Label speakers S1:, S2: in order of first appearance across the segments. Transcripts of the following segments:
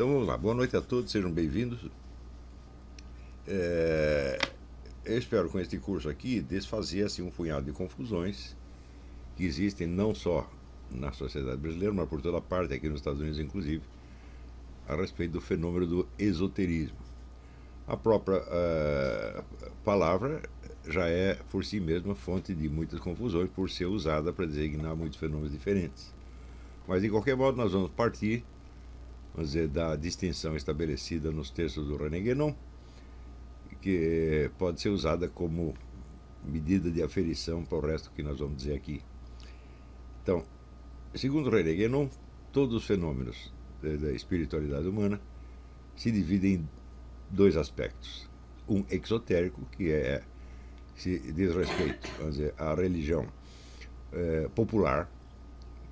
S1: Então vamos lá. Boa noite a todos, sejam bem-vindos. É, eu espero com este curso aqui desfazer assim, um punhado de confusões que existem não só na sociedade brasileira, mas por toda parte, aqui nos Estados Unidos inclusive, a respeito do fenômeno do esoterismo. A própria uh, palavra já é por si mesma fonte de muitas confusões, por ser usada para designar muitos fenômenos diferentes. Mas de qualquer modo, nós vamos partir dizer, da distinção estabelecida nos textos do René Guénon, que pode ser usada como medida de aferição para o resto que nós vamos dizer aqui. Então, segundo René Guénon, todos os fenômenos da espiritualidade humana se dividem em dois aspectos. Um exotérico, que é se diz respeito à religião é, popular,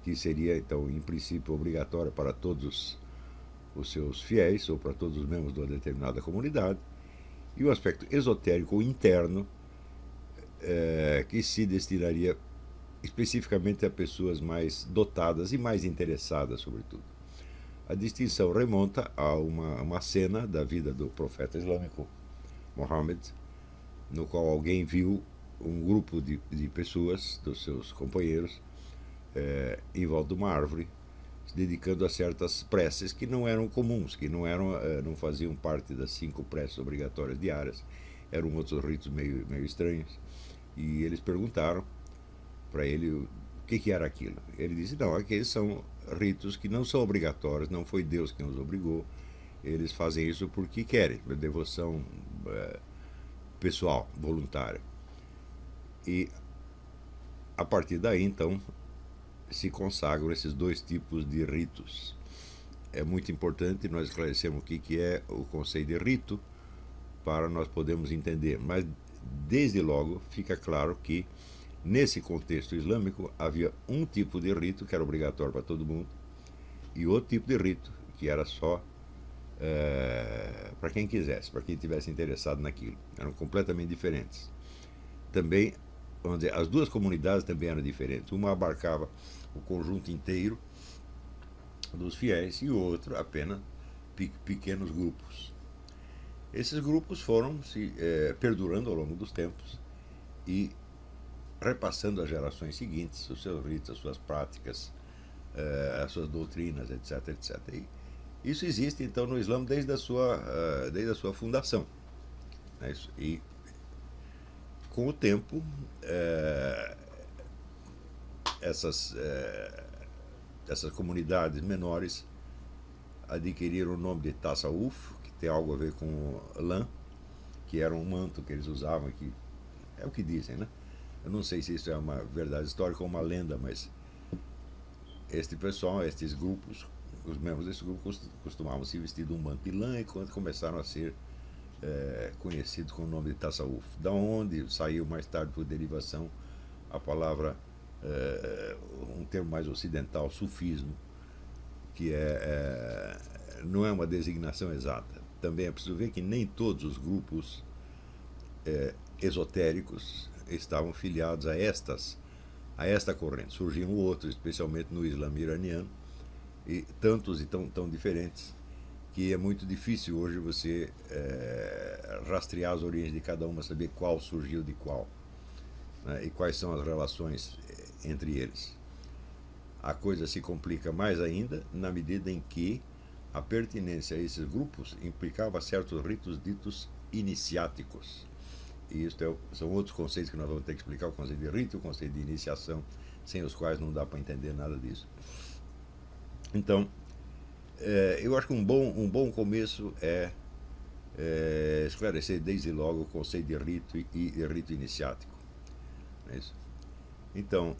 S1: que seria, então, em princípio, obrigatória para todos os seus fiéis ou para todos os membros de uma determinada comunidade, e o aspecto esotérico ou interno, é, que se destinaria especificamente a pessoas mais dotadas e mais interessadas, sobretudo. A distinção remonta a uma, uma cena da vida do profeta islâmico Muhammad, no qual alguém viu um grupo de, de pessoas, dos seus companheiros, é, em volta de uma árvore, dedicando a certas preces que não eram comuns, que não, eram, é, não faziam parte das cinco preces obrigatórias diárias, eram outros ritos meio, meio estranhos. E eles perguntaram para ele o que, que era aquilo. Ele disse: não, aqueles são ritos que não são obrigatórios, não foi Deus quem os obrigou, eles fazem isso porque querem, devoção é, pessoal, voluntária. E a partir daí, então, se consagram esses dois tipos de ritos. É muito importante nós esclarecermos o que, é o conceito de rito para nós podermos entender. Mas, desde logo, fica claro que, nesse contexto islâmico, havia um tipo de rito que era obrigatório para todo mundo e outro tipo de rito que era só é, para quem quisesse, para quem tivesse interessado naquilo. Eram completamente diferentes. Também, vamos dizer, as duas comunidades também eram diferentes. Uma abarcava o conjunto inteiro dos fiéis e outro apenas pequenos grupos. Esses grupos foram se é, perdurando ao longo dos tempos e repassando às gerações seguintes os seus ritos, as suas práticas, é, as suas doutrinas, etc, etc. E isso existe então no Islã desde a sua, uh, desde a sua fundação. Né? E com o tempo, essas, uh, essas comunidades menores adquiriram o nome de Tasawuf, que tem algo a ver com lã, que era um manto que eles usavam, que é o que dizem, né? Eu não sei se isso é uma verdade histórica ou uma lenda, mas este pessoal, estes grupos, os membros desse grupo costumavam se vestir de um manto de lã e quando começaram a ser é, conhecidos com o nome de Tassauf. Da onde saiu mais tarde por derivação a palavra, é, um termo mais ocidental, sufismo, que é, é, não é uma designação exata. Também é preciso ver que nem todos os grupos é, esotéricos estavam filiados a estas a esta corrente. Surgiam outros, especialmente no Islã iraniano, e tantos e tão, tão diferentes que é muito difícil hoje você é, rastrear as origens de cada uma, saber qual surgiu de qual né, e quais são as relações eh, entre eles. A coisa se complica mais ainda na medida em que a pertinência a esses grupos implicava certos ritos ditos iniciáticos. E isso é, são outros conceitos que nós vamos ter que explicar: o conceito de rito e o conceito de iniciação, sem os quais não dá para entender nada disso. Então, é, eu acho que um bom, um bom começo é, é, esclarecer desde logo o conceito de rito e, e rito iniciático. É isso? Então,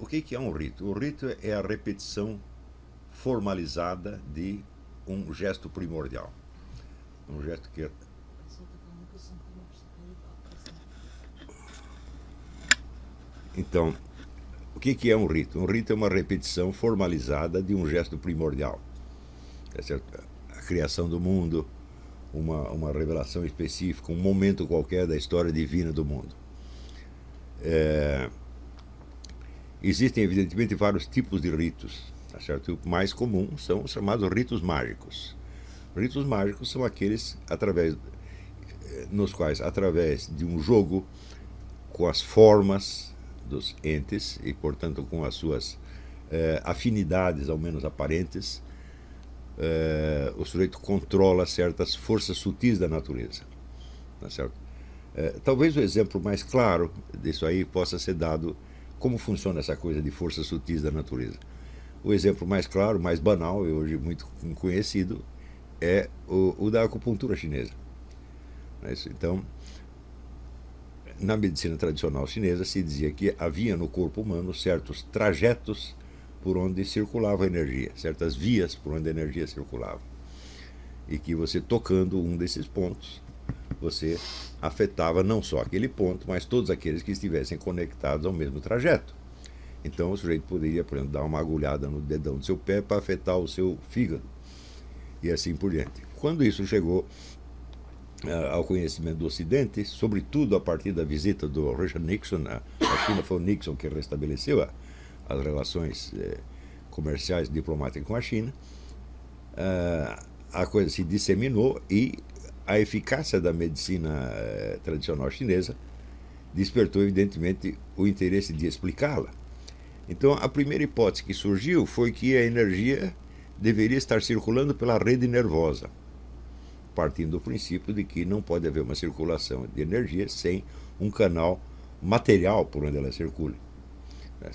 S1: o que, que é um rito? O rito é a repetição formalizada de um gesto primordial. Um gesto que. Então, o que, que é um rito? Um rito é uma repetição formalizada de um gesto primordial. É? A criação do mundo, uma, uma revelação específica, um momento qualquer da história divina do mundo. É... Existem, evidentemente, vários tipos de ritos. Tá certo? O mais comum são os chamados ritos mágicos. Ritos mágicos são aqueles através nos quais, através de um jogo com as formas dos entes e, portanto, com as suas eh, afinidades, ao menos aparentes, eh, o sujeito controla certas forças sutis da natureza. Tá certo? Eh, talvez o exemplo mais claro disso aí possa ser dado como funciona essa coisa de forças sutis da natureza. O exemplo mais claro, mais banal e hoje muito conhecido é o, o da acupuntura chinesa. É então, na medicina tradicional chinesa se dizia que havia no corpo humano certos trajetos por onde circulava a energia, certas vias por onde a energia circulava. E que você tocando um desses pontos, você afetava não só aquele ponto, mas todos aqueles que estivessem conectados ao mesmo trajeto. Então o sujeito poderia, por exemplo, dar uma agulhada no dedão do seu pé para afetar o seu fígado. E assim por diante. Quando isso chegou uh, ao conhecimento do Ocidente, sobretudo a partir da visita do Richard Nixon à China, foi o Nixon que restabeleceu a, as relações eh, comerciais diplomáticas com a China, uh, a coisa se disseminou e a eficácia da medicina uh, tradicional chinesa despertou, evidentemente, o interesse de explicá-la. Então, a primeira hipótese que surgiu foi que a energia deveria estar circulando pela rede nervosa, partindo do princípio de que não pode haver uma circulação de energia sem um canal material por onde ela circule. Tá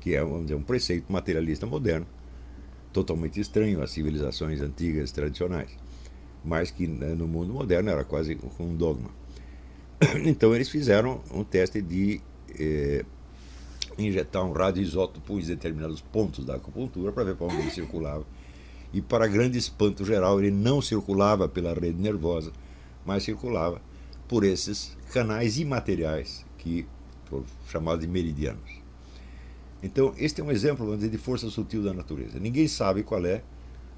S1: que é dizer, um preceito materialista moderno, totalmente estranho às civilizações antigas tradicionais, mas que né, no mundo moderno era quase um dogma. Então eles fizeram um teste de eh, injetar um radioisótopo em determinados pontos da acupuntura para ver para onde ele circulava. E para grande espanto geral, ele não circulava pela rede nervosa, mas circulava por esses canais imateriais que foram chamados de meridianos. Então, este é um exemplo, dizer, de força sutil da natureza. Ninguém sabe qual é,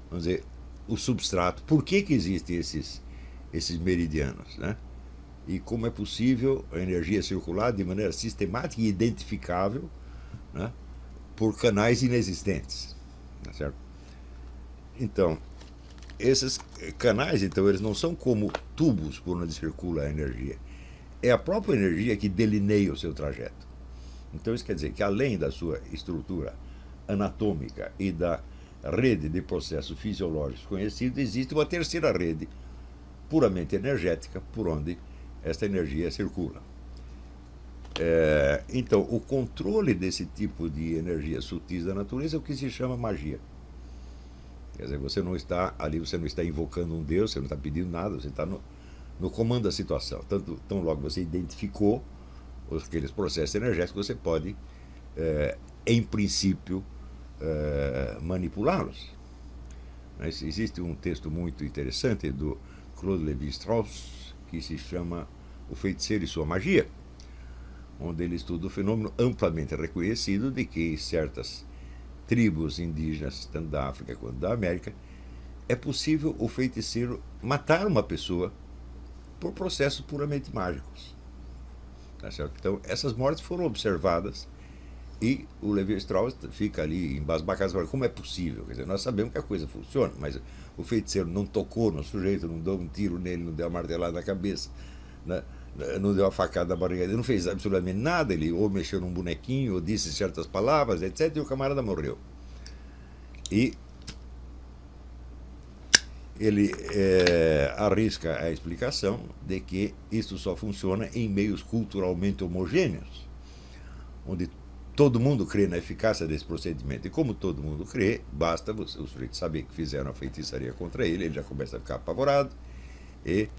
S1: vamos dizer, o substrato, por que, que existem esses, esses meridianos, né? E como é possível a energia circular de maneira sistemática e identificável né, por canais inexistentes, tá certo? Então, esses canais, então, eles não são como tubos por onde circula a energia. É a própria energia que delineia o seu trajeto. Então isso quer dizer que além da sua estrutura anatômica e da rede de processos fisiológicos conhecidos, existe uma terceira rede puramente energética por onde esta energia circula. É, então, o controle desse tipo de energia sutis da natureza é o que se chama magia. Quer dizer, você não está ali, você não está invocando um Deus, você não está pedindo nada, você está no, no comando da situação. Tanto, tão logo você identificou aqueles processos energéticos, você pode, é, em princípio, é, manipulá-los. Mas existe um texto muito interessante do Claude Lévi-Strauss que se chama O Feiticeiro e Sua Magia, onde ele estuda o fenômeno amplamente reconhecido de que certas tribos indígenas, tanto da África quanto da América, é possível o feiticeiro matar uma pessoa por processos puramente mágicos. Tá certo? Então, essas mortes foram observadas e o Levi Strauss fica ali embasbacado, como é possível? Quer dizer, nós sabemos que a coisa funciona, mas o feiticeiro não tocou no sujeito, não deu um tiro nele, não deu uma martelada na cabeça, né? não deu uma facada na barriga ele não fez absolutamente nada, ele ou mexeu num bonequinho, ou disse certas palavras, etc., e o camarada morreu. E ele é, arrisca a explicação de que isso só funciona em meios culturalmente homogêneos, onde todo mundo crê na eficácia desse procedimento. E como todo mundo crê, basta o sujeito saber que fizeram a feitiçaria contra ele, ele já começa a ficar apavorado, e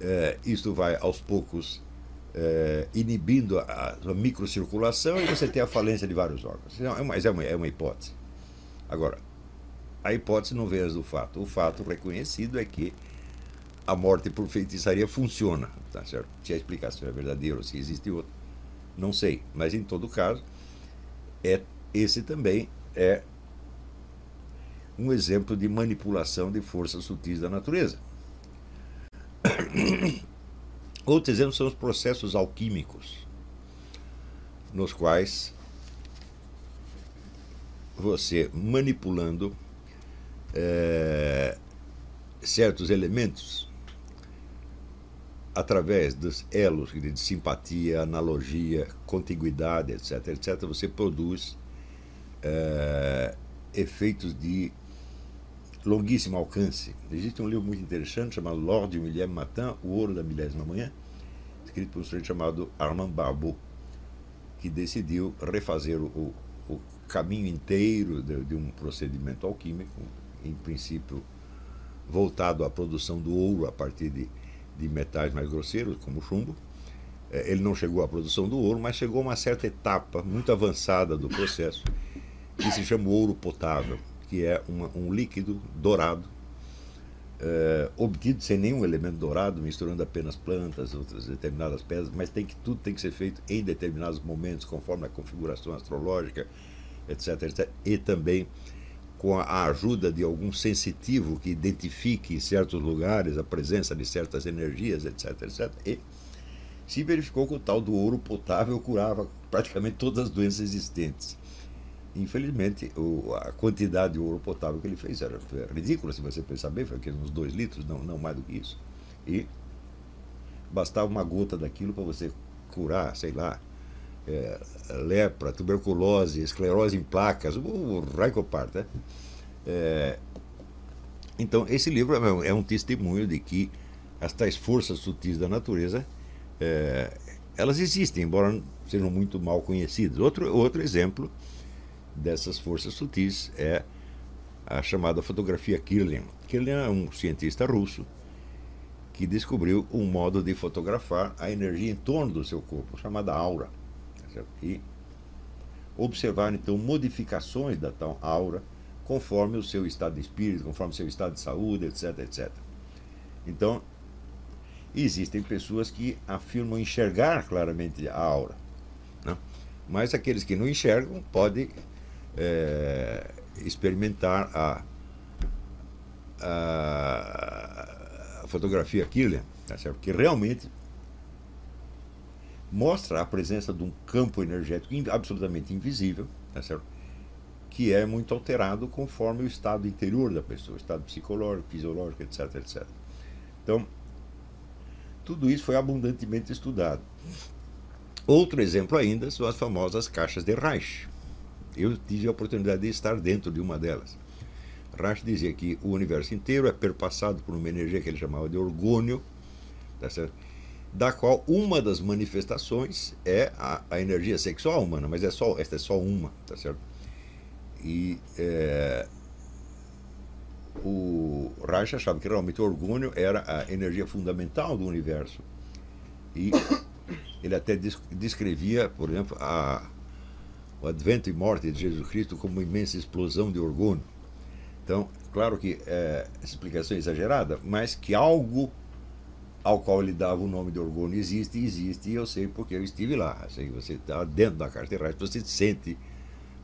S1: é, isto vai aos poucos é, inibindo a, a microcirculação e você tem a falência de vários órgãos. Mas é uma, é uma hipótese. Agora, a hipótese não vem do fato. O fato reconhecido é que a morte por feitiçaria funciona, tá certo? Se a explicação é verdadeira ou se existe outra, não sei. Mas em todo caso, é esse também é um exemplo de manipulação de forças sutis da natureza. Outro exemplo são os processos alquímicos, nos quais você manipulando é, certos elementos através dos elos de simpatia, analogia, contiguidade, etc., etc., você produz é, efeitos de longuíssimo alcance. Existe um livro muito interessante chamado L'Or du Millième Matin, O Ouro da Milésima Manhã, escrito por um sujeito chamado Armand Barbeau, que decidiu refazer o, o caminho inteiro de, de, um procedimento alquímico, em princípio voltado à produção do ouro a partir de, de metais mais grosseiros, como o chumbo. É, ele não chegou à produção do ouro, mas chegou a uma certa etapa muito avançada do processo, que se chama ouro potável que é uma, um líquido dourado, é, obtido sem nenhum elemento dourado, misturando apenas plantas, outras determinadas pedras, mas tem que, tudo tem que ser feito em determinados momentos, conforme a configuração astrológica, etc. etc e também com a ajuda de algum sensitivo que identifique em certos lugares a presença de certas energias, etc. etc. E se verificou que o tal do ouro potável curava praticamente todas as doenças existentes. Infelizmente, o, a quantidade de ouro potável que ele fez era, ridícula, se você pensar bem, foi uns dois litros, não, não mais do que isso. E bastava uma gota daquilo para você curar, sei lá, é, lepra, tuberculose, esclerose em placas, o, o né? É, então, esse livro é, é um testemunho de que as tais forças sutis da natureza, é, elas existem, embora sejam muito mal conhecidas. Outro, outro exemplo dessas forças sutis é a chamada fotografia Kirlian. Kirlian é um cientista russo que descobriu um modo de fotografar a energia em torno do seu corpo, chamada aura. Tá e observar então modificações da tal aura conforme o seu estado de espírito, conforme o seu estado de saúde, etc, etc. Então, existem pessoas que afirmam enxergar claramente a aura, né? mas aqueles que não enxergam podem é, experimentar a, a, fotografia Killer, tá certo? que realmente mostra a presença de um campo energético absolutamente invisível, tá certo? que é muito alterado conforme o estado interior da pessoa, estado psicológico, fisiológico, etc, etc. Então, tudo isso foi abundantemente estudado. Outro exemplo ainda são as famosas caixas de Reich. Eu tive a oportunidade de estar dentro de uma delas. Reich dizia que o universo inteiro é perpassado por uma energia que ele chamava de orgônio, tá da qual uma das manifestações é a, a, energia sexual humana, mas é só, esta é só uma, tá certo? E é, o Reich achava que realmente o orgônio era a energia fundamental do universo. E ele até descrevia, por exemplo, a, o advento e morte de Jesus Cristo como uma imensa explosão de orgulho. Então, claro que é, explicação exagerada, mas que algo ao qual ele dava o nome de orgulho existe, existe, e eu sei porque eu estive lá. Assim, você está dentro da carteira, você sente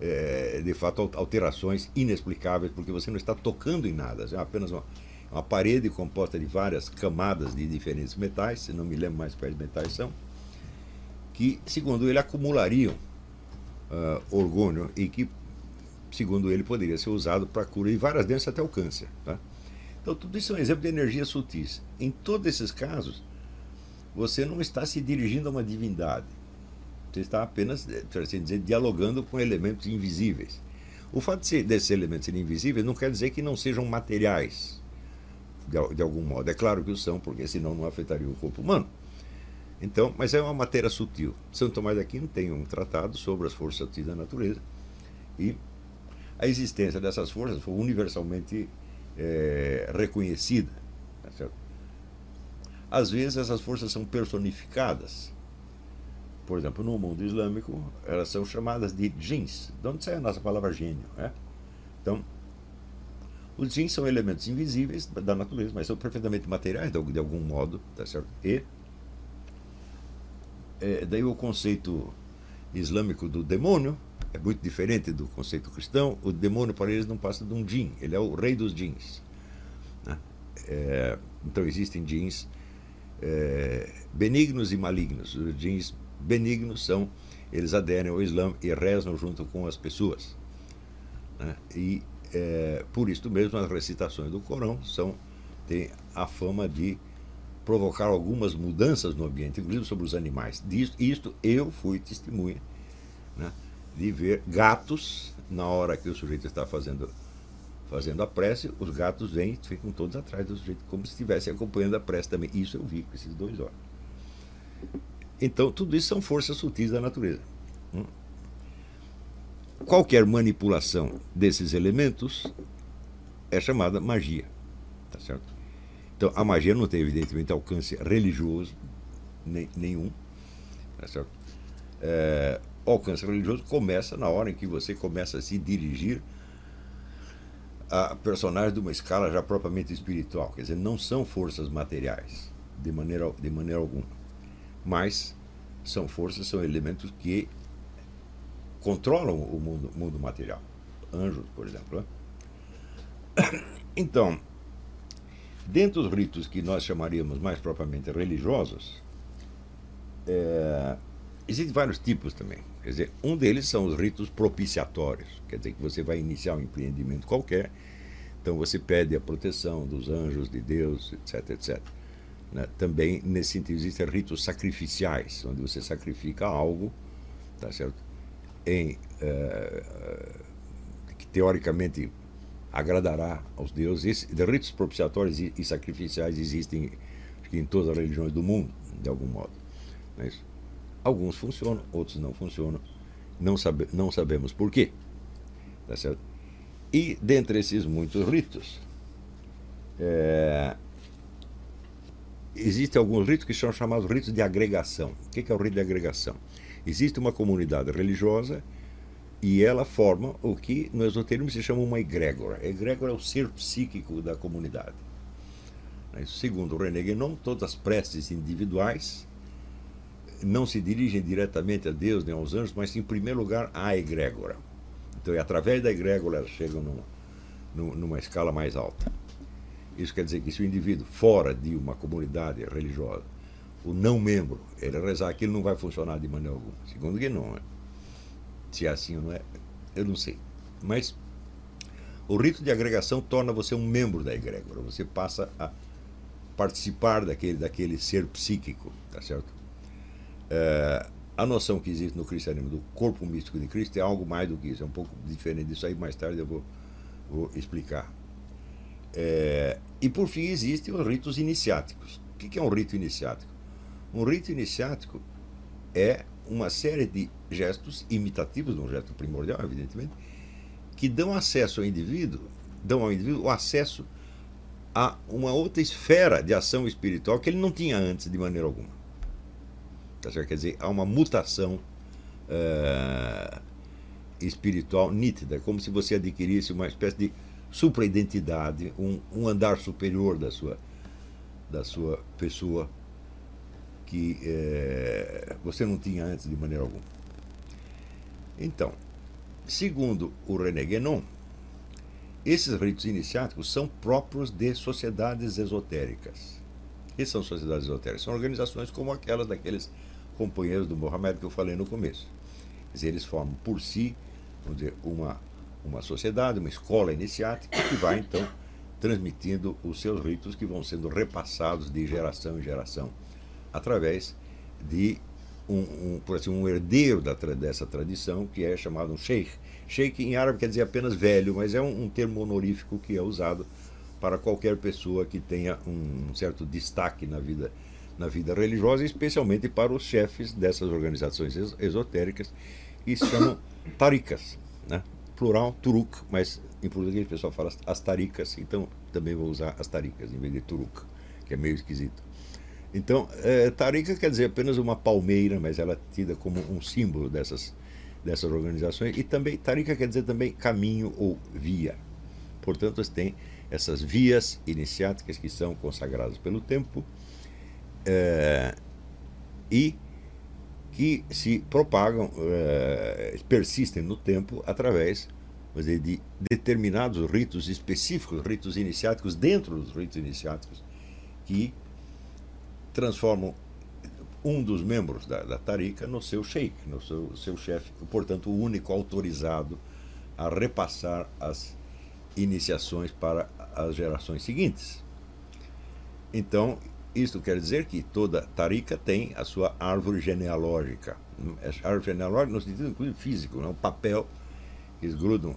S1: é, de fato alterações inexplicáveis, porque você não está tocando em nada, é apenas uma, uma parede composta de várias camadas de diferentes metais, não me lembro mais quais metais são, que, segundo ele, acumulariam uh, orgônio e que, segundo ele, poderia ser usado para cura de várias doenças até o câncer. Tá? Então, tudo isso é um exemplo de energia sutis. Em todos esses casos, você não está se dirigindo a uma divindade. Você está apenas, por assim dizer, dialogando com elementos invisíveis. O fato de desses elementos serem invisíveis não quer dizer que não sejam materiais, de, de algum modo. É claro que o são, porque senão não afetaria o corpo humano. Então, mas é uma matéria sutil. São Tomás de Aquino tem um tratado sobre as forças sutis da natureza e a existência dessas forças foi universalmente é, reconhecida. Tá Às vezes essas forças são personificadas. Por exemplo, no mundo islâmico, elas são chamadas de jins, de onde sai a nossa palavra gênio. Né? Então, os jins são elementos invisíveis da natureza, mas são perfeitamente materiais de algum modo, tá certo? E é, daí o conceito islâmico do demônio é muito diferente do conceito cristão. O demônio para eles não passa de um jin, ele é o rei dos jins. Né? É, então existem jins é, benignos e malignos. Os jins benignos são, eles aderem ao Islã e rezam junto com as pessoas. Né? E é, por isso mesmo as recitações do Corão são tem a fama de provocar algumas mudanças no ambiente, inclusive sobre os animais. Disto, isto eu fui testemunha né, de ver gatos, na hora que o sujeito está fazendo, fazendo a prece, os gatos vêm e ficam todos atrás do sujeito, como se estivessem acompanhando a prece também. Isso eu vi com esses dois olhos. Então, tudo isso são forças sutis da natureza. Hum? Qualquer manipulação desses elementos é chamada magia. Tá certo? Então, a magia não tem, evidentemente, alcance religioso nenhum. Tá certo? É, o alcance religioso começa na hora em que você começa a se dirigir a personagens de uma escala já propriamente espiritual. Quer dizer, não são forças materiais, de maneira, de maneira alguma. Mas são forças, são elementos que controlam o mundo, mundo material. Anjos, por exemplo. Né? Então, dentro dos ritos que nós chamaríamos mais propriamente religiosos, é, existem vários tipos também. Quer dizer, um deles são os ritos propiciatórios, quer dizer que você vai iniciar um empreendimento qualquer, então você pede a proteção dos anjos de Deus, etc, etc. Né? Também, nesse sentido, existem ritos sacrificiais, onde você sacrifica algo, tá certo? Em, uh, que teoricamente agradará aos deuses. De ritos propiciatórios e, e sacrificiais existem em todas as religiões do mundo, de algum modo. Não é isso? Alguns funcionam, outros não funcionam. Não, sabe, não sabemos por quê. Tá certo? E dentre esses muitos ritos, é, existem alguns ritos que são chamados ritos de agregação. O que é o rito de agregação? Existe uma comunidade religiosa e ela forma o que no esoterismo se chama uma egrégora. Egrégora é o ser psíquico da comunidade. Segundo René Guénon, todas as preces individuais não se dirigem diretamente a Deus nem aos anjos, mas em primeiro lugar à egrégora. Então é através da egrégora elas chegam numa, numa escala mais alta. Isso quer dizer que se o indivíduo fora de uma comunidade religiosa, o não membro, ele rezar aquilo não vai funcionar de maneira alguma. Segundo que não. Né? Se é assim ou não é, eu não sei. Mas o rito de agregação torna você um membro da egrégora. Você passa a participar daquele, daquele ser psíquico, tá certo? É, a noção que existe no cristianismo do corpo místico de Cristo é algo mais do que isso, é um pouco diferente disso aí, mais tarde eu vou, vou explicar. É, e por fim existem os ritos iniciáticos. O que é um rito iniciático? Um rito iniciático é uma série de gestos imitativos, um gesto primordial, evidentemente, que dão acesso ao indivíduo, dão ao indivíduo o acesso a uma outra esfera de ação espiritual que ele não tinha antes de maneira alguma. Tá certo? Quer dizer, há uma mutação uh, espiritual nítida, como se você adquirisse uma espécie de supraidentidade, um, um andar superior da sua, da sua pessoa que uh, você não tinha antes de maneira alguma. Então, segundo o René Guénon, esses ritos iniciáticos são próprios de sociedades esotéricas. Que são sociedades esotéricas? São organizações como aquelas daqueles companheiros do Mohamed que eu falei no começo. Dizer, eles formam por si vamos dizer, uma, uma sociedade, uma escola iniciática que vai então transmitindo os seus ritos que vão sendo repassados de geração em geração através de um, um, por assim, um herdeiro da, dessa tradição que é chamado um sheikh. Sheikh em árabe quer dizer apenas velho, mas é um, um termo honorífico que é usado para qualquer pessoa que tenha um certo destaque na vida na vida religiosa, especialmente para os chefes dessas organizações esotéricas, que se chamam taricas, né? plural, turuk, mas em português o pessoal fala as taricas, então também vou usar as taricas em vez de turuk, que é meio esquisito. Então, é, tarica quer dizer apenas uma palmeira, mas ela é tida como um símbolo dessas, dessas organizações, e também, tarica quer dizer também caminho ou via. Portanto, você tem essas vias iniciáticas que são consagradas pelo tempo, é, e que se propagam, é, persistem no tempo através dizer, de determinados ritos específicos, ritos iniciáticos dentro dos ritos iniciáticos, que transformam um dos membros da, da Tarika no seu sheik, no seu, seu chefe, portanto, o único autorizado a repassar as iniciações para as gerações seguintes. Então, isto quer dizer que toda tarika tem a sua árvore genealógica. A árvore genealógica no sentido inclusive físico, né? um papel que eles grudam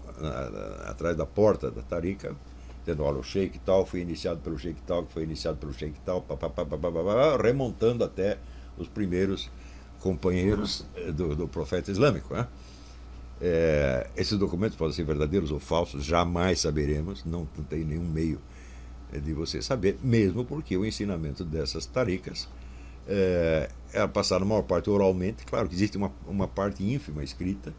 S1: atrás da porta da tarika, dizendo, olha, o sheik tal foi iniciado pelo sheik tal, que foi iniciado pelo sheik tal, remontando até os primeiros companheiros eh, do, do profeta islâmico. Né? É, esses documentos podem ser verdadeiros ou falsos, jamais saberemos, não, tem nenhum meio de você saber, mesmo porque o ensinamento dessas taricas é, é passado a maior parte oralmente. Claro que existe uma, uma parte ínfima escrita,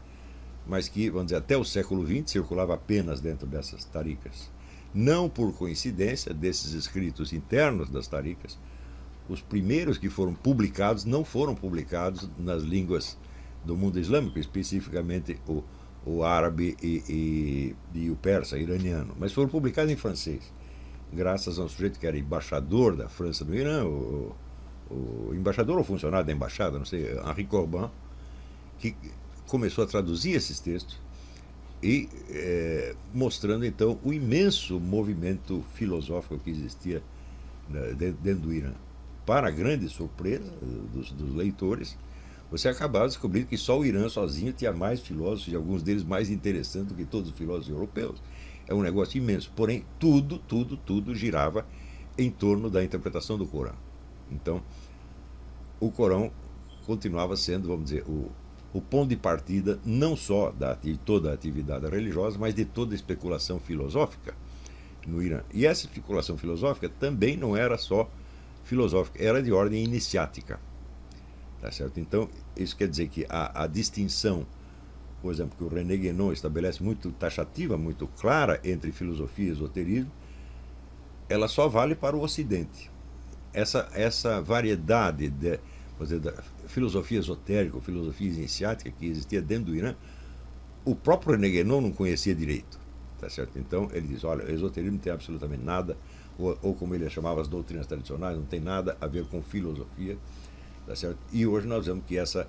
S1: mas que, vamos dizer, até o século XX circulava apenas dentro dessas taricas. Não por coincidência desses escritos internos das taricas, os primeiros que foram publicados não foram publicados nas línguas do mundo islâmico, especificamente o, o árabe e, e, e o persa, iraniano, mas foram publicados em francês, graças a um sujeito que era embaixador da França no Irã, o, o embaixador ou funcionário da embaixada, não sei, Henri Corbin, que começou a traduzir esses textos e é, mostrando então o imenso movimento filosófico que existia né, dentro do Irã para a grande surpresa dos, dos leitores, você acabava descobrindo que só o Irã sozinho tinha mais filósofos, e alguns deles mais interessantes do que todos os filósofos europeus. É um negócio imenso. Porém, tudo, tudo, tudo girava em torno da interpretação do Corão. Então, o Corão continuava sendo, vamos dizer, o, o ponto de partida não só da, de toda a atividade religiosa, mas de toda a especulação filosófica no Irã. E essa especulação filosófica também não era só filosófica, era de ordem iniciática. Tá certo? Então, isso quer dizer que a, a distinção, por exemplo, que o René Guénon estabelece muito taxativa, muito clara entre filosofia e esoterismo, ela só vale para o Ocidente. Essa, essa variedade de, dizer, da filosofia esotérica, filosofia iniciática que existia dentro do Irã, o próprio René Guénon não conhecia direito. Tá certo? Então, ele diz, olha, o esoterismo não tem absolutamente nada ou, ou como ele chamava as doutrinas tradicionais, não tem nada a ver com filosofia. Tá certo? E hoje nós vemos que essa,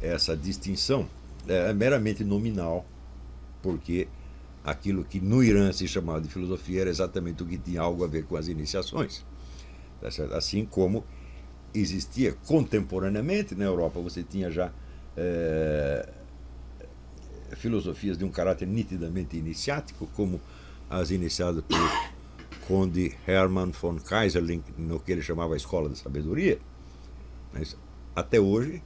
S1: essa distinção é meramente nominal, porque aquilo que no Irã se chamava de filosofia era exatamente o que tinha algo a ver com as iniciações. Tá? Assim como existia contemporaneamente na Europa, você tinha já é, filosofias de um caráter nitidamente iniciático, como as iniciadas por conde Hermann von Kaiserling, no que ele chamava a Escola da Sabedoria. Mas, até hoje,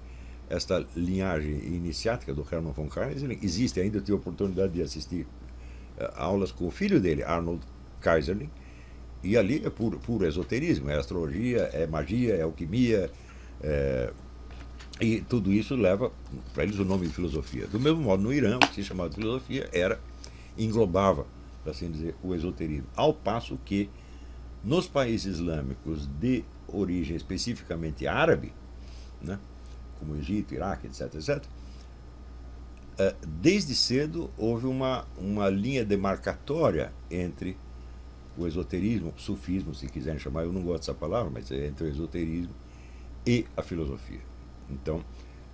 S1: esta linhagem iniciática do Hermann von Kaiserling existe ainda. Eu tive a oportunidade de assistir uh, aulas com o filho dele, Arnold Kaiserling, e ali é puro, puro esoterismo, é astrologia, é magia, é alquimia, é... e tudo isso leva para eles o nome de filosofia. Do mesmo modo, no Irã, o que se chamava de filosofia era englobava para assim dizer, o esoterismo. Ao passo que nos países islâmicos de origem especificamente árabe, né, como Egito, Iraque, etc., etc., eh, desde cedo houve uma, uma linha demarcatória entre o esoterismo, o sufismo, se quiserem chamar, eu não gosto dessa palavra, mas é entre o esoterismo e a filosofia. Então,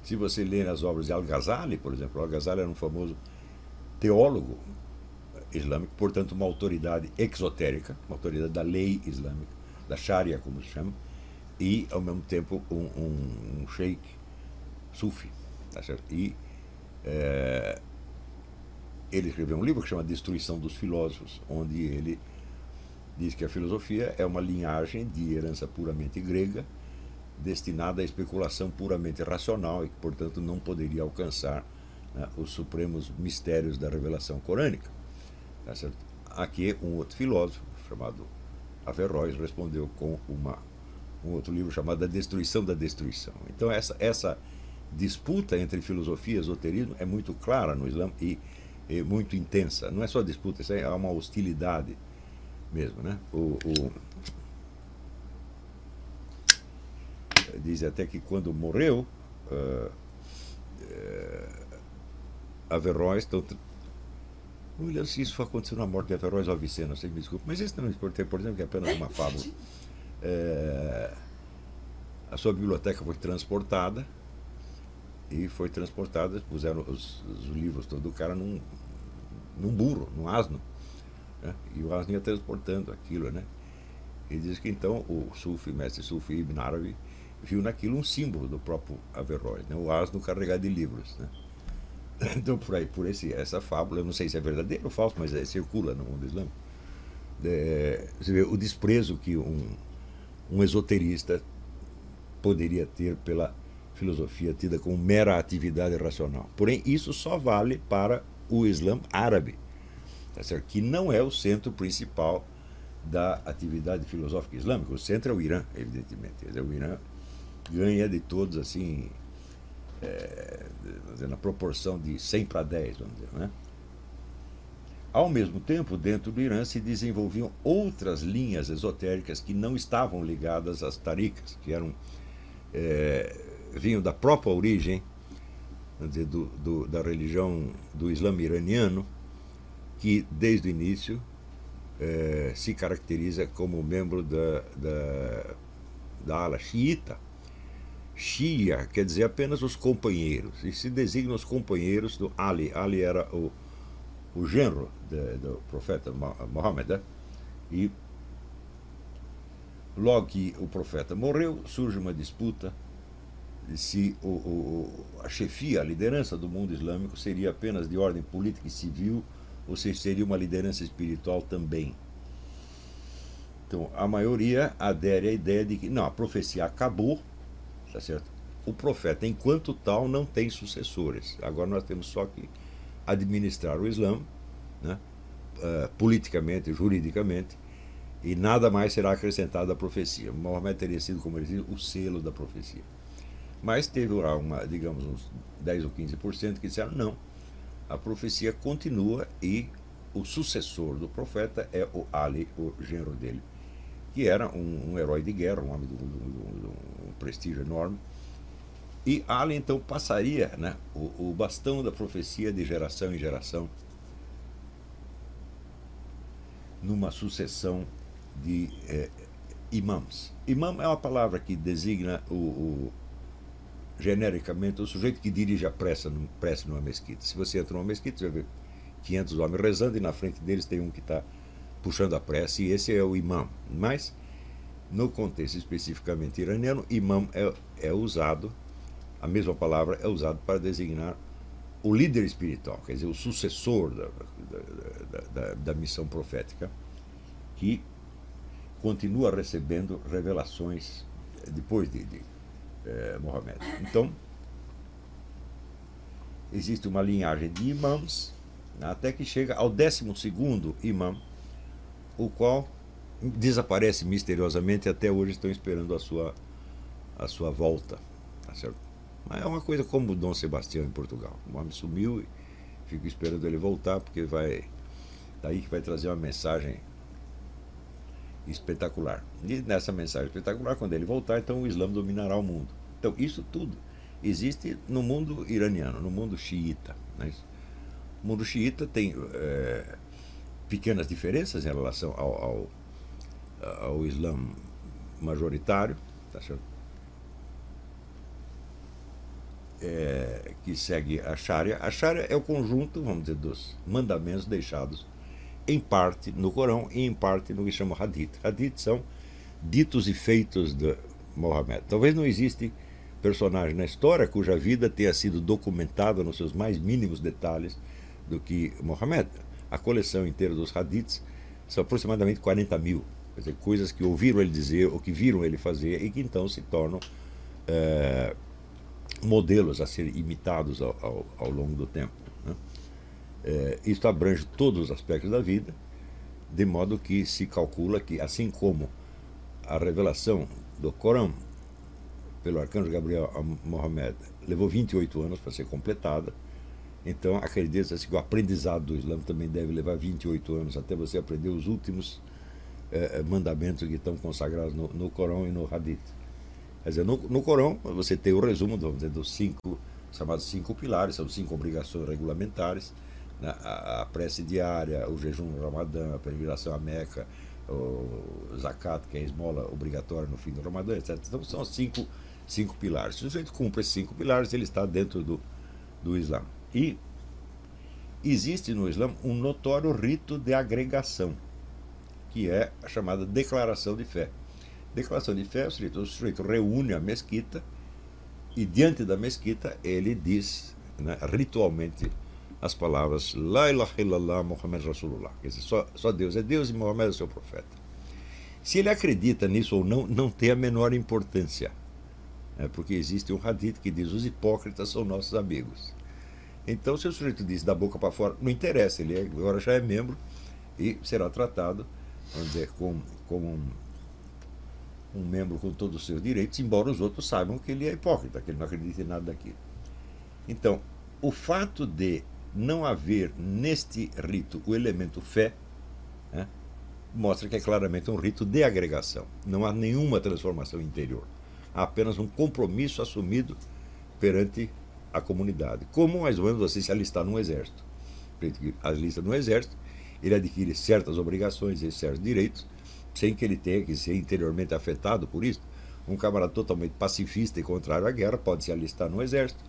S1: se você ler as obras de Al-Ghazali, por exemplo, Al-Ghazali era um famoso teólogo islâmico, portanto, uma autoridade exotérica, uma autoridade da lei islâmica, da Sharia, como se chama, e, ao mesmo tempo, um, um, um sheikh sufi. Tá certo? E é, ele escreveu um livro que chama Destruição dos Filósofos, onde ele diz que a filosofia é uma linhagem de herança puramente grega, destinada à especulação puramente racional e que, portanto, não poderia alcançar né, os supremos mistérios da revelação corânica. Tá certo? Aqui, um outro filósofo, chamado Averroes, respondeu com uma, um outro livro chamado A Destruição da Destruição. Então, essa, essa disputa entre filosofia e esoterismo é muito clara no Islã e, e muito intensa. Não é só disputa, isso é uma hostilidade mesmo. Né? O, o, diz até que quando morreu, uh, uh, Averroes, então, William, se isso for acontecer na morte de Averroes Avicena, você me desculpe, mas isso não é importante, por exemplo, que é apenas uma fábula. É, a sua biblioteca foi transportada e foi transportada, puseram os, os livros todo o cara num, num burro, num asno. Né? E o asno ia transportando aquilo, né? E diz que então o Sufi, mestre Sufi Ibn Arabi, viu naquilo um símbolo do próprio Averroes, né? o asno carregado de livros. Né? Então, por aí, por esse, essa fábula, eu não sei se é verdadeiro ou falso, mas é, circula no mundo islâmico. É, você vê o desprezo que um, um esoterista poderia ter pela filosofia tida como mera atividade racional. Porém, isso só vale para o Islã árabe, tá certo? que não é o centro principal da atividade filosófica islâmica. O centro é o Irã, evidentemente. O Irã ganha de todos assim, é, na proporção de 100 para 10, vamos dizer. Né? Ao mesmo tempo, dentro do Irã se desenvolviam outras linhas esotéricas que não estavam ligadas às taricas, que eram é, vinham da própria origem dizer, do, do, da religião do Islã iraniano, que desde o início é, se caracteriza como membro da, da, da ala xiita. Shia quer dizer apenas os companheiros, e se designa os companheiros do Ali. Ali era o, o genro de, do profeta Mohammed. Né? E logo que o profeta morreu, surge uma disputa se o, o, a chefia, a liderança do mundo islâmico seria apenas de ordem política e civil ou se seria uma liderança espiritual também. Então, a maioria adere à ideia de que não, a profecia acabou, tá certo? O profeta, enquanto tal, não tem sucessores. Agora nós temos só que administrar o Islã, né? Uh, politicamente, juridicamente, e nada mais será acrescentado à profecia. Mohammed teria sido, como ele diz, o selo da profecia. Mas teve lá uma, digamos, uns 10 ou 15% que disseram não. A profecia continua e o sucessor do profeta é o Ali, o genro dele, que era um, um herói de guerra, um homem de um, prestígio enorme. E Ali então passaria né, o, o bastão da profecia de geração em geração numa sucessão de eh, imãs. Imam é uma palavra que designa o, o, genericamente, o sujeito que dirige a prece, prece numa mesquita. Se você entra numa mesquita, você ver 500 homens rezando e na frente deles tem um que está puxando a prece, e esse é o imã. Mas, no contexto especificamente iraniano, imã é, é usado, a mesma palavra é usada para designar o líder espiritual, quer dizer, o sucessor da, da, da, da missão profética, que continua recebendo revelações depois de, de é, Mohammed. Então, existe uma linhagem de imãs, até que chega ao 12 imã, o qual desaparece misteriosamente e até hoje estão esperando a sua, a sua volta. Tá certo? Mas é uma coisa como o Dom Sebastião em Portugal. O homem sumiu e fico esperando ele voltar, porque vai. Daí que vai trazer uma mensagem espetacular. E nessa mensagem espetacular, quando ele voltar, então o Islã dominará o mundo. Então, isso tudo existe no mundo iraniano, no mundo xiita. Né? O mundo xiita tem é, pequenas diferenças em relação ao, ao, ao Islã majoritário, tá? É, que segue a Sharia. A Sharia é o conjunto, vamos dizer, dos mandamentos deixados em parte no Corão e em parte no que chama Hadith. Hadith são ditos e feitos de Mohammed. Talvez não existe personagem na história cuja vida tenha sido documentada nos seus mais mínimos detalhes do que Mohammed. A coleção inteira dos Hadiths são aproximadamente 40 mil. Dizer, coisas que ouviram ele dizer ou que viram ele fazer e que então se tornam é, modelos a serem imitados ao, ao, ao longo do tempo. É, abrange todos os aspectos da vida, de modo que se calcula que, assim como a revelação do Corão pelo arcanjo Gabriel a Mohammed levou 28 anos para ser completada, então acredita-se que o aprendizado do Islã também deve levar 28 anos até você aprender os últimos eh, mandamentos que estão consagrados no, no Corão e no Hadith. Quer dizer, no, no Corão você tem o resumo dizer, dos cinco, chamados cinco pilares, são cinco obrigações regulamentares? A, a, prece diária, o jejum no Ramadã, a peregrinação à Meca, o zakat, que é a esmola obrigatória no fim do Ramadã, etc. Então são cinco, cinco pilares. Se o sujeito cumpre esses cinco pilares, ele está dentro do, do Islã. E existe no Islã um notório rito de agregação, que é a chamada declaração de fé. Declaração de fé, o sujeito, o sujeito reúne a mesquita e diante da mesquita ele diz né, ritualmente as palavras La ilaha illallah Muhammad Rasulullah. Quer dizer, só, só Deus é Deus e Muhammad é seu profeta. Se ele acredita nisso ou não, não tem a menor importância. É porque existe um hadith que diz: os hipócritas são nossos amigos. Então, se o sujeito diz da boca para fora, não interessa, ele é, agora já é membro e será tratado, vamos dizer, como, um, um membro com todos os seus direitos, embora os outros saibam que ele é hipócrita, que ele não acredita em nada daquilo. Então, o fato de não haver neste rito o elemento fé, né, mostra que é claramente um rito de agregação. Não há nenhuma transformação interior. Há apenas um compromisso assumido perante a comunidade. Como mais ou menos você se alistar num exército. Alista no exército, ele adquire certas obrigações e certos direitos, sem que ele tenha que ser interiormente afetado por isso. Um camarada totalmente pacifista e contrário à guerra pode se alistar no exército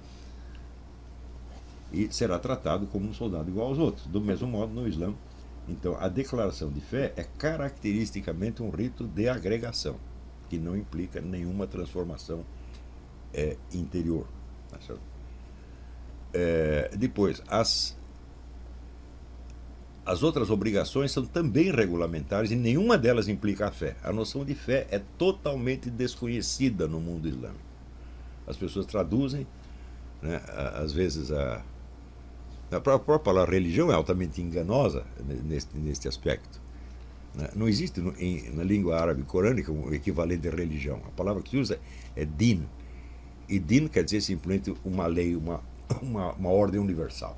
S1: e será tratado como um soldado igual aos outros. Do mesmo modo, no Islã, então, a declaração de fé é caracteristicamente um rito de agregação, que não implica nenhuma transformação é, interior. Tá é, depois, as, as outras obrigações são também regulamentares e nenhuma delas implica a fé. A noção de fé é totalmente desconhecida no mundo islâmico. As pessoas traduzem, né, às vezes, a, a própria palavra religião é altamente enganosa neste, neste aspecto. Né? Não existe em, na língua árabe corânica um equivalente de religião. A palavra que se usa é din. E din quer dizer simplesmente uma lei, uma, uma, uma ordem universal.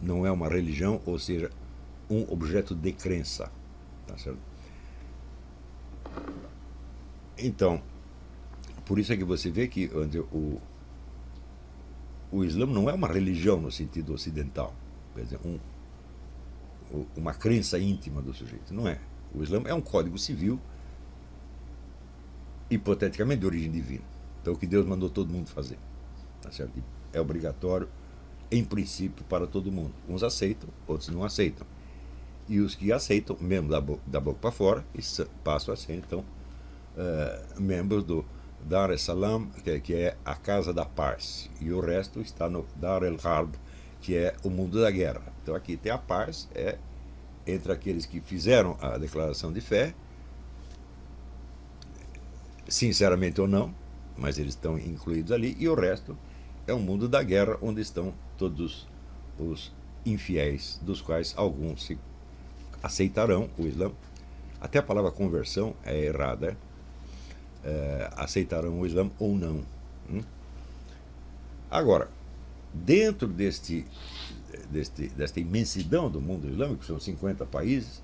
S1: Não é uma religião, ou seja, um objeto de crença. Tá certo? Então, por isso é que você vê que o, o Islã não é uma religião no sentido ocidental, quer dizer, um, uma crença íntima do sujeito. Não é. O Islã é um código civil, hipoteticamente de origem divina. Então, o que Deus mandou todo mundo fazer. Tá certo? É obrigatório, em princípio, para todo mundo. Uns aceitam, outros não aceitam. E os que aceitam, mesmo da, boca, da boca para fora, passam a ser, então, uh, membros do, Dar es Salam, que é a casa da paz, e o resto está no Dar el Harb, que é o mundo da guerra. Então aqui tem a paz, é entre aqueles que fizeram a declaração de fé, sinceramente ou não, mas eles estão incluídos ali, e o resto é o mundo da guerra, onde estão todos os infiéis, dos quais alguns se aceitarão o Islã. Até a palavra conversão é errada, é, aceitarão o Islã ou não. Hum? Agora, dentro deste, deste, desta imensidão do mundo islâmico, são 50 países,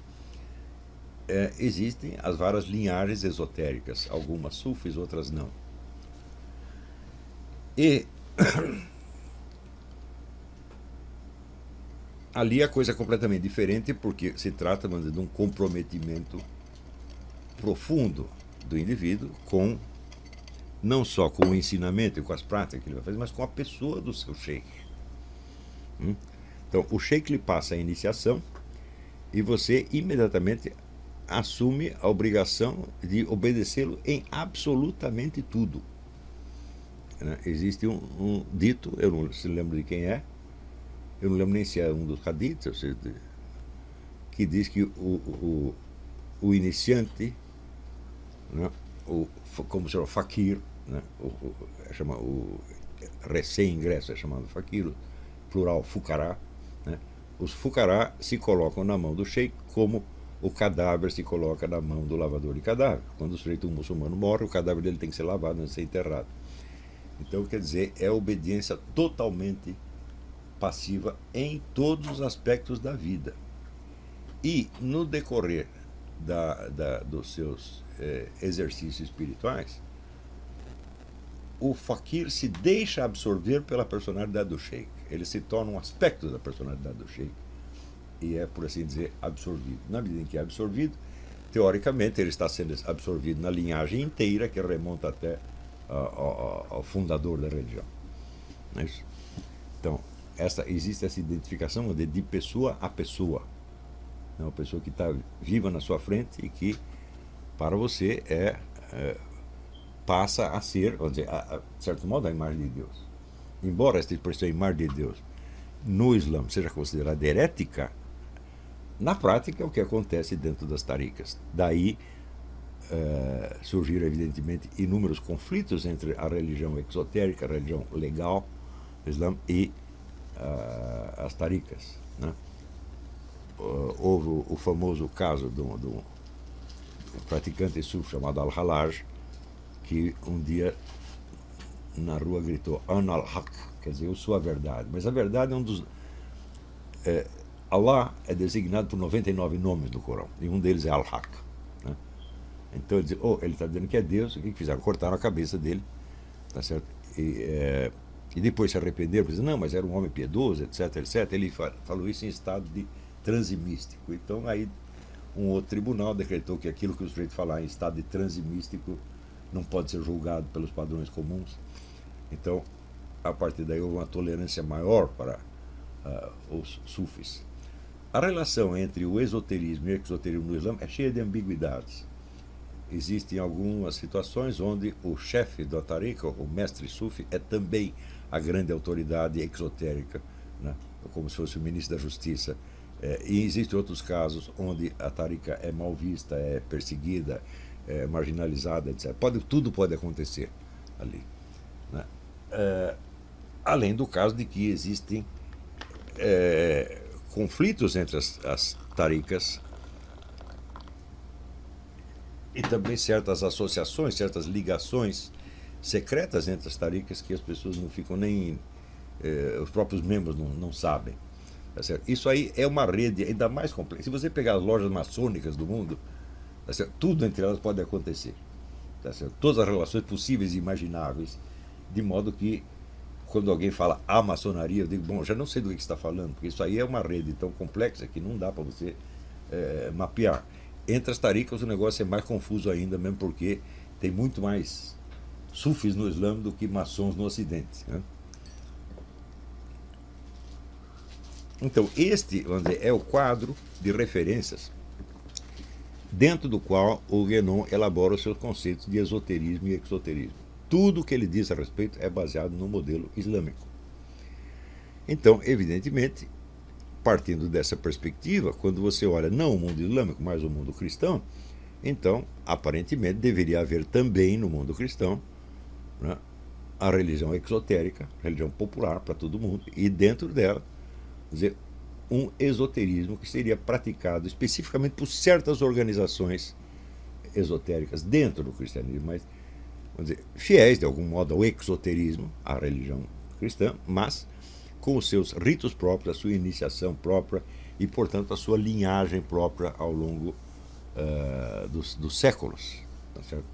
S1: é, existem as várias linhagens esotéricas, algumas sufis, outras não. E ali a coisa é completamente diferente porque se trata de um comprometimento profundo do indivíduo com não só com o ensinamento e com as práticas que ele vai fazer, mas com a pessoa do seu sheik. Hum? Então, o sheik lhe passa a iniciação e você imediatamente assume a obrigação de obedecê-lo em absolutamente tudo. Né? Existe um, um, dito, eu não se lembro de quem é, eu não lembro nem se é um dos hadiths, que diz que o, o, o iniciante né? o, como se chama, fakir, né? o, o, é chama, o recém-ingresso é chamado fakir, plural fucará. Né? Os fucará se colocam na mão do sheik como o cadáver se coloca na mão do lavador de cadáver. Quando o sujeito muçulmano morre, o cadáver dele tem que ser lavado antes de ser enterrado. Então, quer dizer, é obediência totalmente passiva em todos os aspectos da vida. E no decorrer da, da, dos seus é, exercícios espirituais, o fakir se deixa absorver pela personalidade do sheik. Ele se torna um aspecto da personalidade do sheik e é, por assim dizer, absorvido. Na medida em que é absorvido, teoricamente ele está sendo absorvido na linhagem inteira que remonta até uh, ao, ao, fundador da religião. É então, essa, existe essa identificação de, de pessoa a pessoa. É uma pessoa que está viva na sua frente e que, para você, é, é passa a ser, vamos dizer, a, a, de certo modo, a imagem de Deus. Embora esta expressão imagem de Deus no Islã seja considerada herética, na prática é o que acontece dentro das taricas. Daí uh, surgiram, evidentemente, inúmeros conflitos entre a religião exotérica, a religião legal do Islã e as taricas. Né? Houve o, famoso caso de um, de um praticante suf chamado Al-Halaj, que um dia na rua gritou An al-Haq, quer dizer, eu sou a verdade. Mas a verdade é um dos. É, Allah é designado por 99 nomes do Corão, e um deles é Al-Haq. Né? Então ele diz, oh, ele está dizendo que é Deus, o que fizeram? Cortaram a cabeça dele, tá certo? E, é, e depois se arrependeram, dizem, não, mas era um homem piedoso, etc, etc. Ele falou isso em estado de transe místico. Então aí um outro tribunal decretou que aquilo que o sujeito falar em estado de transe místico não pode ser julgado pelos padrões comuns. Então, a partir daí houve uma tolerância maior para uh, os sufis. A relação entre o esoterismo e o exoterismo no Islã é cheia de ambiguidades. Existem algumas situações onde o chefe do Tariqa, o mestre sufi, é também a grande autoridade exotérica, né? como se fosse o ministro da Justiça. É, e existem outros casos onde a Tariqa é mal vista, é perseguida, é marginalizada, etc. Pode, tudo pode acontecer ali. Né? É, além do caso de que existem é, conflitos entre as, as taricas e também certas associações, certas ligações secretas entre as taricas que as pessoas não ficam nem. Eh, os próprios membros não, não sabem. Tá Isso aí é uma rede ainda mais complexa. Se você pegar as lojas maçônicas do mundo, tá tudo entre elas pode acontecer. Tá Todas as relações possíveis e imagináveis, de modo que quando alguém fala a maçonaria, eu digo, bom, já não sei do que está falando, porque isso aí é uma rede tão complexa que não dá para você é, mapear. Entre as taricas o negócio é mais confuso ainda, mesmo porque tem muito mais sufis no Islã do que maçons no Ocidente. Né? Então, este dizer, é o quadro de referências dentro do qual o Guénon elabora os seus conceitos de esoterismo e exoterismo. Tudo o que ele diz a respeito é baseado no modelo islâmico. Então, evidentemente, partindo dessa perspectiva, quando você olha não o mundo islâmico, mas o mundo cristão, então, aparentemente, deveria haver também no mundo cristão né, a religião exotérica, religião popular para todo mundo, e dentro dela, dizer, um esoterismo que seria praticado especificamente por certas organizações esotéricas dentro do cristianismo, mas vamos dizer, fiéis de algum modo ao exoterismo, à religião cristã, mas com os seus ritos próprios, a sua iniciação própria e, portanto, a sua linhagem própria ao longo uh, dos, dos, séculos. Tá certo?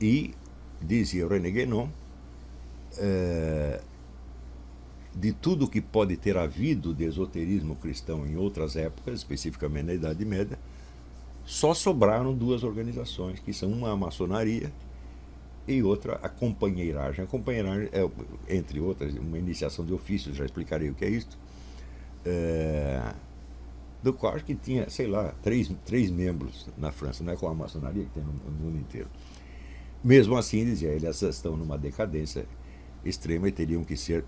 S1: E, dizia René Guénon, uh, de tudo que pode ter havido de esoterismo cristão em outras épocas, especificamente na Idade Média, só sobraram duas organizações, que são uma a maçonaria e outra a companheiragem. A companheiragem é, entre outras, uma iniciação de ofícios, já explicarei o que é isto, é, do qual acho que tinha, sei lá, três, três membros na França, não é com a maçonaria que tem no, no mundo inteiro. Mesmo assim, dizia ele, essas estão numa decadência extrema e teriam que ser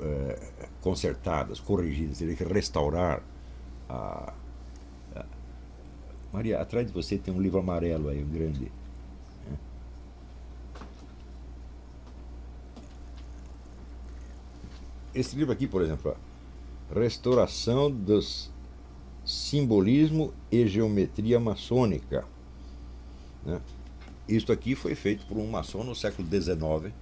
S1: é, consertadas, corrigidas, teriam que restaurar a, Maria, atrás de você tem um livro amarelo aí, um grande. Esse livro aqui, por exemplo, Restauração dos Simbolismo e Geometria Maçônica. Né? Isto aqui foi feito por um maçom no século XIX.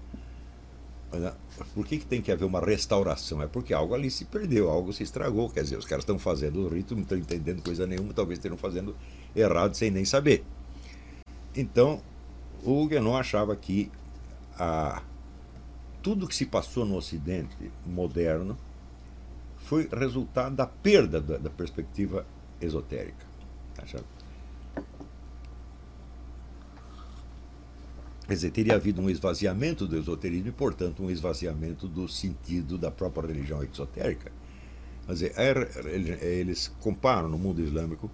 S1: Né? Por que, que tem que haver uma restauração? É porque algo ali se perdeu, algo se estragou. Quer dizer, os caras estão fazendo o rito, não estão entendendo coisa nenhuma, talvez estejam fazendo errado sem nem saber. Então, o Guénon achava que a tudo que se passou no Ocidente moderno foi resultado da perda da, da perspectiva esotérica. Tá Quer dizer, teria havido um esvaziamento do esoterismo e, portanto, um esvaziamento do sentido da própria religião exotérica. Quer dizer, eles comparam no mundo islâmico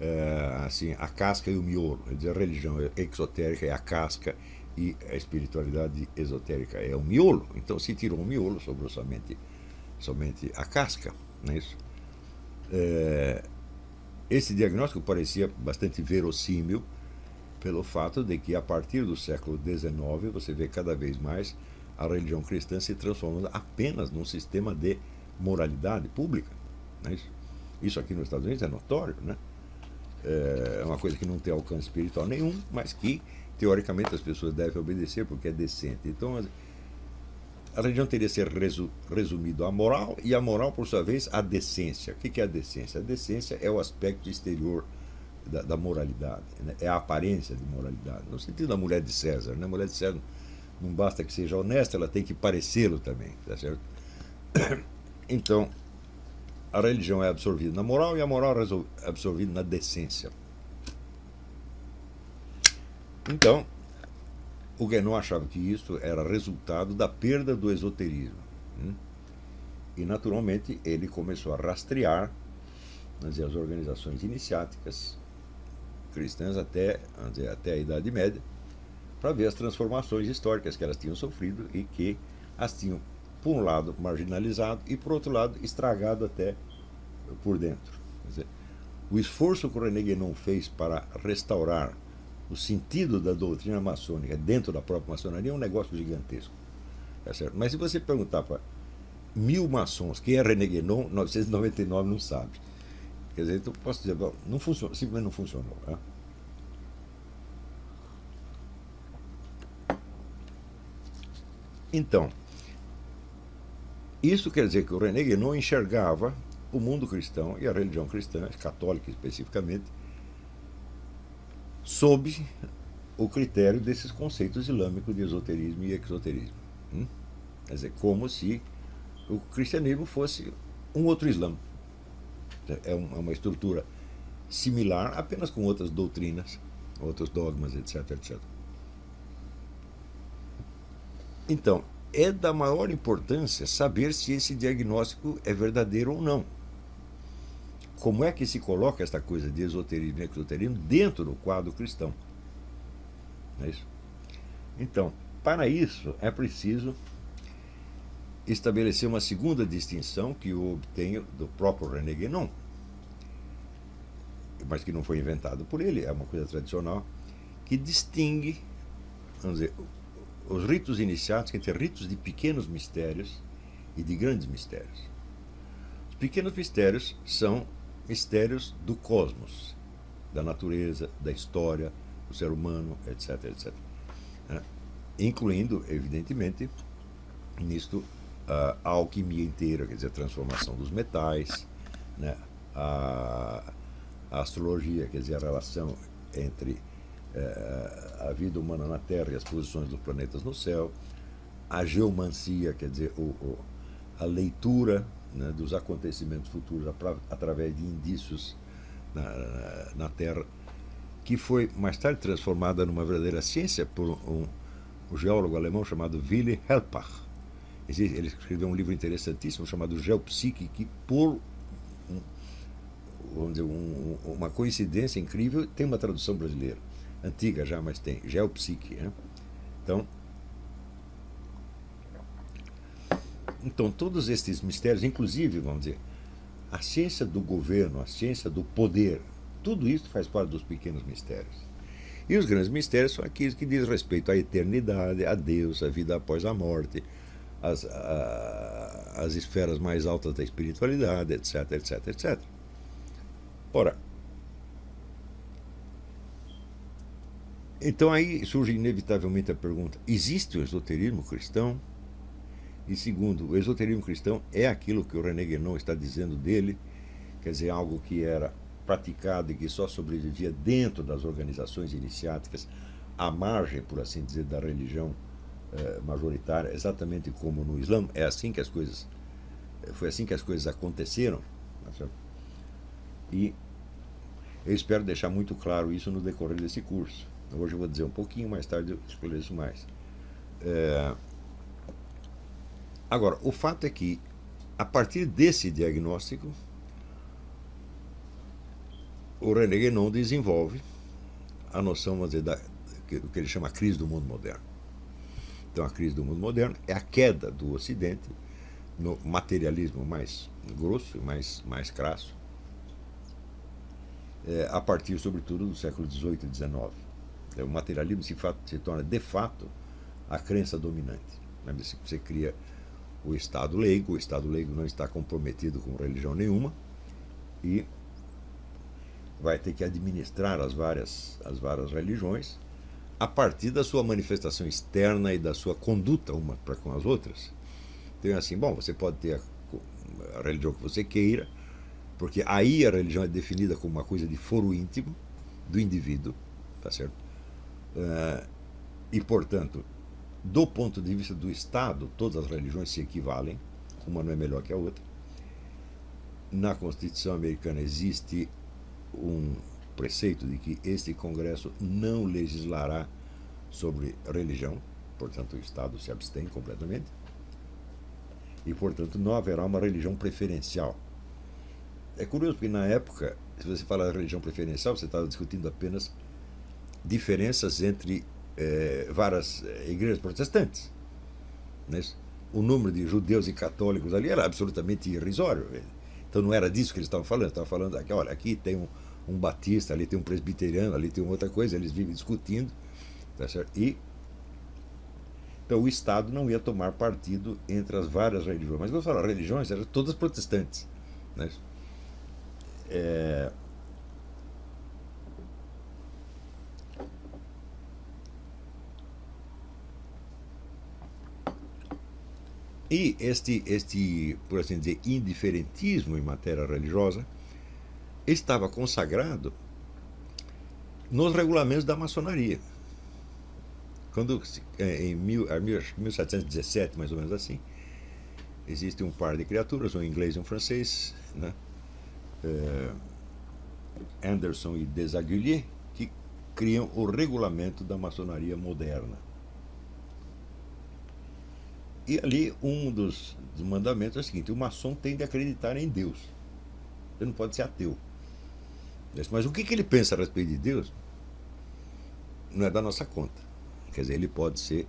S1: é, assim, a casca e o miolo. Quer dizer, a religião exotérica é a casca e a espiritualidade esotérica é o miolo. Então, se tirou o miolo, sobrou somente, somente a casca. Não é isso? É, esse diagnóstico parecia bastante verossímil pelo fato de que, a partir do século XIX, você vê cada vez mais a religião cristã se transformando apenas num sistema de moralidade pública. Não é isso? aqui nos Estados Unidos é notório, né? É uma coisa que não tem alcance espiritual nenhum, mas que, teoricamente, as pessoas devem obedecer porque é decente. Então, a religião teria ser resu resumido a moral e a moral, por sua vez, a decência. O que é a decência? A decência é o aspecto exterior da, da moralidade, né? é a aparência de moralidade. No sentido da mulher de César. Né? A mulher de César não basta que seja honesta, ela tem que parecê-lo também. Tá certo? Então, a religião é absorvida na moral e a moral é absorvida na decência. Então, o Guénon achava que isso era resultado da perda do esoterismo. Né? E, naturalmente, ele começou a rastrear as organizações iniciáticas cristãs até, dizer, até a Idade Média, para ver as transformações históricas que elas tinham sofrido e que as tinham por um lado, marginalizado e, por outro lado, estragado até por dentro. Dizer, o esforço que o René Guénon fez para restaurar o sentido da doutrina maçônica dentro da própria maçonaria é um negócio gigantesco. Tá certo? Mas se você perguntar para mil maçons quem é René Guénon, 999 não sabe. Quer dizer, então posso dizer, não funciona, simplesmente não funcionou. Né? Então, isso quer dizer que o René Guénon enxergava o mundo cristão e a religião cristã, católica especificamente, sob o critério desses conceitos islâmicos de esoterismo e exoterismo. Hum? Quer dizer, como se o cristianismo fosse um outro islã. É, é uma estrutura similar, apenas com outras doutrinas, outros dogmas, etc, etc. Então, é da maior importância saber se esse diagnóstico é verdadeiro ou não. Como é que se coloca esta coisa de esoterismo e exoterismo dentro do quadro cristão? É isso? Então, para isso é preciso estabelecer uma segunda distinção que eu obtenho do próprio René Guénon, mas que não foi inventado por ele, é uma coisa tradicional, que distingue, vamos dizer, os ritos iniciáticos entre ritos de pequenos mistérios e de grandes mistérios. Os pequenos mistérios são mistérios do cosmos, da natureza, da história, do ser humano, etc, etc. É, incluindo, evidentemente, nisto a alquimia inteira, quer dizer, a transformação dos metais, né? a, a astrologia, quer dizer, a relação entre é, a vida humana na Terra e as posições dos planetas no céu, a geomancia, quer dizer, o, o, a leitura né, dos acontecimentos futuros através de indícios na, na, Terra, que foi mais tarde transformada numa verdadeira ciência por um, um geólogo alemão chamado Willy Helpach. Ele escreveu um livro interessantíssimo chamado Geopsique, que por um, dizer, um, uma coincidência incrível tem uma tradução brasileira antiga já, mas tem, geopsique. Né? Então, então, todos estes mistérios, inclusive, vamos dizer, a ciência do governo, a ciência do poder, tudo isso faz parte dos pequenos mistérios. E os grandes mistérios são aqueles que dizem respeito à eternidade, a Deus, a vida após a morte, as, a, as esferas mais altas da espiritualidade, etc, etc, etc. Ora, Então aí surge inevitavelmente a pergunta: existe o esoterismo cristão? E segundo, o esoterismo cristão é aquilo que o René Guénon está dizendo dele, quer dizer, algo que era praticado e que só sobrevivia dentro das organizações iniciáticas, à margem, por assim dizer, da religião eh, majoritária, exatamente como no Islã. É assim que as coisas, eh, foi assim que as coisas aconteceram. Tá e eu espero deixar muito claro isso no decorrer desse curso. Hoje eu vou dizer um pouquinho, mais tarde eu esclareço mais. É... Agora, o fato é que a partir desse diagnóstico, o René Guénon desenvolve a noção, dizer, da, do que ele chama crise do mundo moderno. Então, a crise do mundo moderno é a queda do Ocidente no materialismo mais grosso, mais, mais crasso, é, a partir, sobretudo, do século XVIII e XIX. É, o materialismo se, se, torna, de fato, a crença dominante. Né? Você cria o Estado leigo, o Estado leigo não está comprometido com religião nenhuma e vai ter que administrar as várias, as várias religiões a partir da sua manifestação externa e da sua conduta uma para com as outras. Então assim, bom, você pode ter a, a religião que você queira, porque aí a religião é definida como uma coisa de foro íntimo do indivíduo, tá certo? Uh, e, portanto, do ponto de vista do Estado, todas as religiões se equivalem, uma não é melhor que a outra. Na Constituição americana existe um preceito de que este Congresso não legislará sobre religião, portanto, o Estado se abstém completamente, e, portanto, não haverá uma religião preferencial. É curioso porque, na época, se você falar de religião preferencial, você estava discutindo apenas diferenças entre é, várias eh, igrejas protestantes. Né? O número de judeus e católicos ali era absolutamente irrisório. Então não era disso que eles estavam falando. Estavam falando aqui, olha, aqui tem um, um batista, ali tem um presbiteriano, ali tem outra coisa. Eles vivem discutindo. Tá certo? E então o Estado não ia tomar partido entre as várias religiões. Mas quando eu falo religiões, eram todas protestantes. Né? É, E este, este, por assim dizer, indiferentismo em matéria religiosa estava consagrado nos regulamentos da maçonaria. Quando, é, em mil, 1717, mais ou menos assim, existe um par de criaturas, um inglês e um francês, né? É, Anderson e Desaguliers, que criam o regulamento da maçonaria moderna. E ali um dos mandamentos é o seguinte: o maçom tem de acreditar em Deus. Ele não pode ser ateu. Mas o que, que ele pensa a respeito de Deus não é da nossa conta. Quer dizer, ele pode ser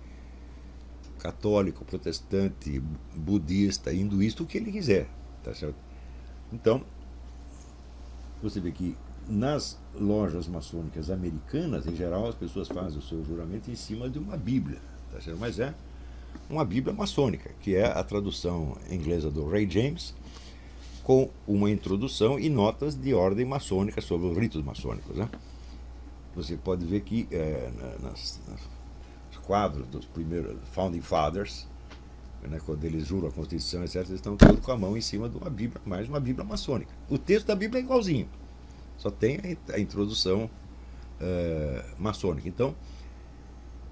S1: católico, protestante, budista, hinduísta, o que ele quiser. Tá certo? Então, você vê que nas lojas maçônicas americanas, em geral, as pessoas fazem o seu juramento em cima de uma Bíblia. Tá certo? Mas é uma Bíblia maçônica, que é a tradução inglesa do Ray James, com uma introdução e notas de ordem maçônica sobre os ritos maçônicos. Né? Você pode ver que é, nos quadros dos primeiros Founding Fathers, né, quando eles juram a Constituição, etc., eles estão todos com a mão em cima de uma Bíblia, mais uma Bíblia maçônica. O texto da Bíblia é igualzinho, só tem a, introdução é, maçônica. Então,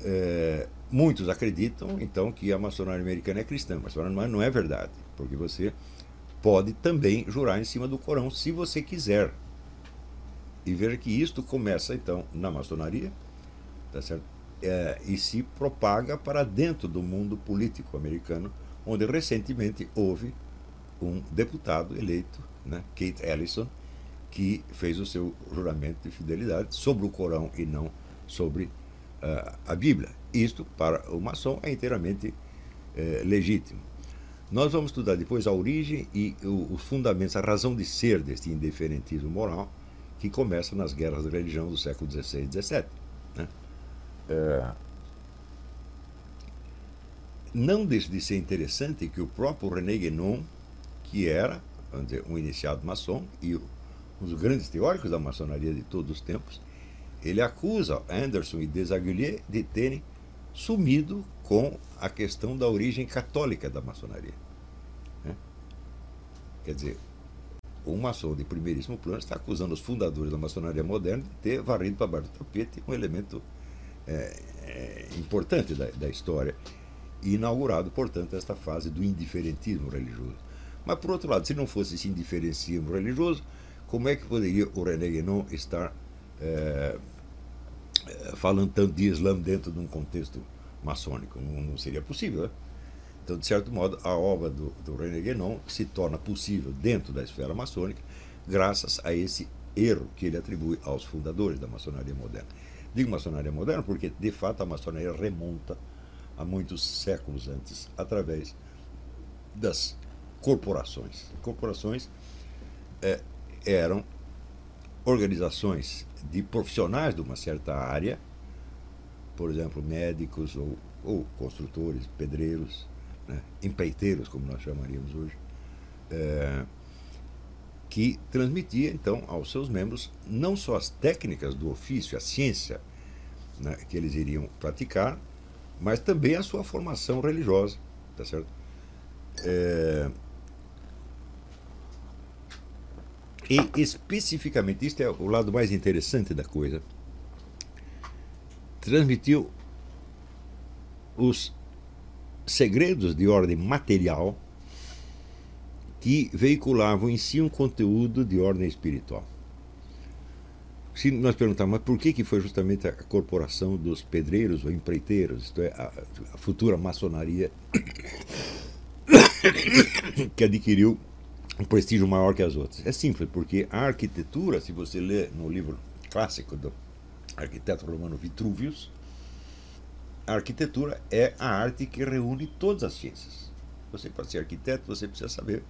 S1: é, Muitos acreditam, então, que a maçonaria americana é cristã, mas não é verdade, porque você pode também jurar em cima do Corão, se você quiser. E veja que isto começa, então, na maçonaria, tá certo? É, e se propaga para dentro do mundo político americano, onde recentemente houve um deputado eleito, né, Kate Ellison, que fez o seu juramento de fidelidade sobre o Corão e não sobre uh, a Bíblia. Isto, para o maçom, é inteiramente é, legítimo. Nós vamos estudar depois a origem e os fundamentos, a razão de ser deste indiferentismo moral que começa nas guerras de religião do século XVI e XVII. Né? É... Não deixa de ser interessante que o próprio René Guénon, que era dizer, um iniciado maçom e um dos grandes teóricos da maçonaria de todos os tempos, ele acusa Anderson e Desaguliers de terem sumido com a questão da origem católica da maçonaria. Quer dizer, um maçom de primeiríssimo plano está acusando os fundadores da maçonaria moderna de ter varrido para baixo do tapete um elemento é, é, importante da, da história e inaugurado, portanto, esta fase do indiferentismo religioso. Mas, por outro lado, se não fosse esse indiferentismo religioso, como é que poderia o René Guénon estar é, falando tanto de Islã dentro de um contexto maçônico. Não, não seria possível. Né? Então, de certo modo, a obra do, do René Guénon se torna possível dentro da esfera maçônica graças a esse erro que ele atribui aos fundadores da maçonaria moderna. Digo maçonaria moderna porque, de fato, a maçonaria remonta a muitos séculos antes, através das corporações. Corporações é, eram organizações de profissionais de uma certa área, por exemplo, médicos ou, ou construtores, pedreiros, né, empreiteiros, como nós chamaríamos hoje, é, que transmitia então aos seus membros não só as técnicas do ofício, a ciência né, que eles iriam praticar, mas também a sua formação religiosa, tá certo? É, e especificamente, isto é o lado mais interessante da coisa, transmitiu os segredos de ordem material que veiculavam em si um conteúdo de ordem espiritual. Se nós perguntarmos, mas por que, que foi justamente a corporação dos pedreiros ou empreiteiros, isto é, a, a futura maçonaria, que adquiriu um prestígio maior que as outras? É simples, porque a arquitetura, se você ler no livro clássico do arquiteto romano Vitruvius, a arquitetura é a arte que reúne todas as ciências. Você, para ser arquiteto, você precisa saber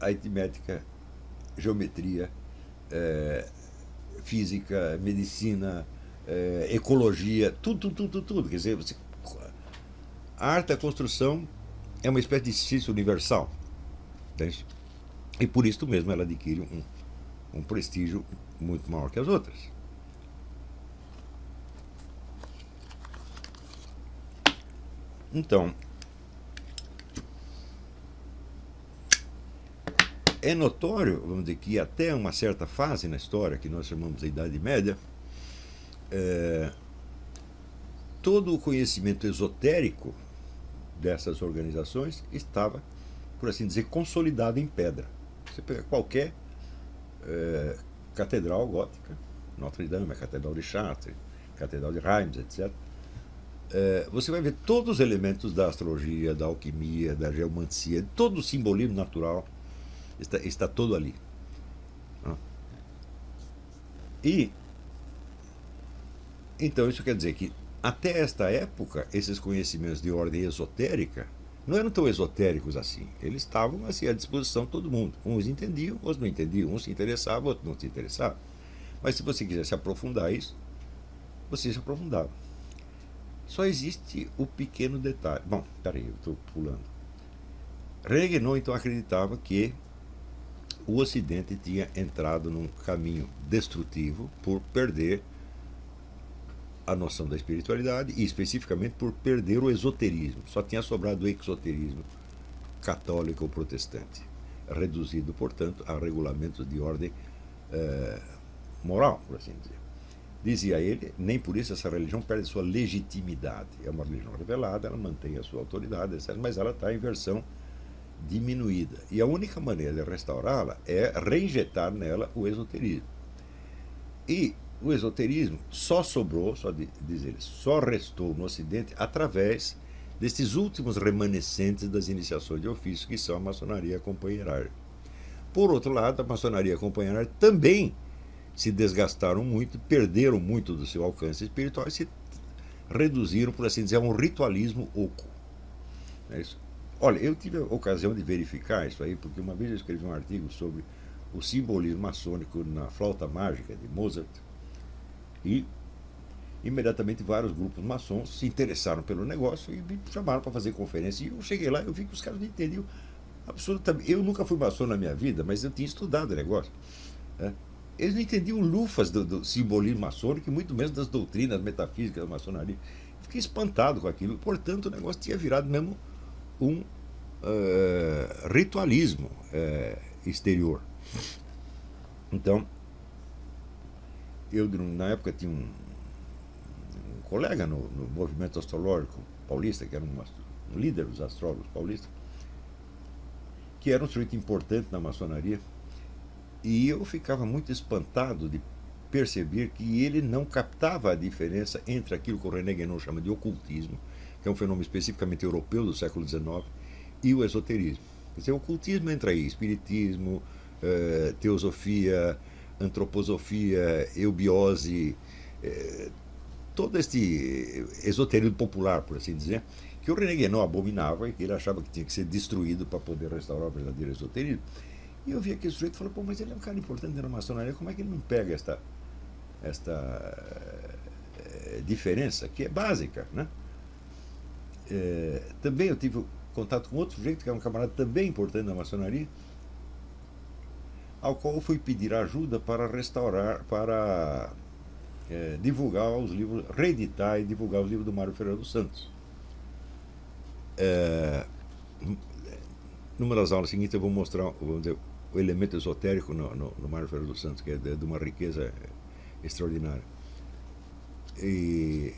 S1: aritmética, geometria, é, física, medicina, é, ecologia, tudo, tudo, tudo, tudo. Quer dizer, você, a arte da construção é uma espécie de ciência universal. Entende? E por isso mesmo ela adquire um, um prestígio muito maior que as outras. Então, é notório, vamos dizer, que até uma certa fase na história, que nós chamamos de Idade Média, é, todo o conhecimento esotérico dessas organizações estava, por assim dizer, consolidado em pedra. Você pega qualquer é, catedral gótica, Notre Dame, a Catedral de Chartres, Catedral de Reims, etc., é, você vai ver todos os elementos da astrologia, da alquimia, da geomancia, todo o simbolismo natural está, está todo ali. E então isso quer dizer que até esta época esses conhecimentos de ordem esotérica não eram tão esotéricos assim. Eles estavam assim à disposição de todo mundo. Uns entendiam, outros não entendiam, uns se interessavam, outros não se interessavam. Mas se você quisesse aprofundar isso, você se aprofundava. Só existe o pequeno detalhe. Bom, peraí, eu estou pulando. Regnault então acreditava que o Ocidente tinha entrado num caminho destrutivo por perder a noção da espiritualidade e especificamente por perder o esoterismo. Só tinha sobrado o exoterismo católico ou protestante, reduzido, portanto, a regulamentos de ordem eh, moral, por assim dizer. Dizia ele, nem por isso essa religião perde sua legitimidade. É uma religião revelada, ela mantém a sua autoridade, etc., mas ela está em versão diminuída. E a única maneira de restaurá-la é reinjetar nela o esoterismo. E o esoterismo só sobrou, só diz ele, só restou no Ocidente através destes últimos remanescentes das iniciações de ofício, que são a maçonaria companheirária. Por outro lado, a maçonaria companheirária também se desgastaram muito, perderam muito do seu alcance espiritual e se reduziram, por assim dizer, a um ritualismo oco. É isso? Olha, eu tive a ocasião de verificar isso aí, porque uma vez eu escrevi um artigo sobre o simbolismo maçônico na flauta mágica de Mozart e imediatamente vários grupos maçons se interessaram pelo negócio e me chamaram para fazer conferência. E eu cheguei lá eu vi que os caras não entendiam absolutamente. Eu nunca fui maçom na minha vida, mas eu tinha estudado o negócio. Né? Eles não entendiam lufas do, do simbolismo maçônico e muito menos das doutrinas metafísicas da maçonaria. Fiquei espantado com aquilo. Portanto, o negócio tinha virado mesmo um uh, ritualismo uh, exterior. Então, eu na época tinha um, um colega no, no, movimento astrológico paulista, que era um, um líder dos astrólogos paulistas, que era um sujeito importante na maçonaria, e eu ficava muito espantado de perceber que ele não captava a diferença entre aquilo que o René Guénon chama de ocultismo, que é um fenômeno especificamente europeu do século XIX, e o esoterismo. Quer dizer, o ocultismo entra aí, espiritismo, eh, teosofia, antroposofia, eubiose, eh, todo este esoterismo popular, por assim dizer, que o René Guénon abominava e que ele achava que tinha que ser destruído para poder restaurar o verdadeiro esoterismo. E eu vi aquele sujeito e falei, pô, mas ele é um cara importante na maçonaria, como é que ele não pega esta, esta eh, diferença, que é básica, né? É, também eu tive contato com outro sujeito, que é um camarada também importante na maçonaria, ao qual fui pedir ajuda para restaurar, para é, divulgar os livros, reeditar e divulgar os livros do Mário Ferreira dos Santos. É, numa das aulas seguintes eu vou mostrar vamos dizer, o elemento esotérico no, no, no Mário Ferreira dos Santos, que é de, de uma riqueza extraordinária. E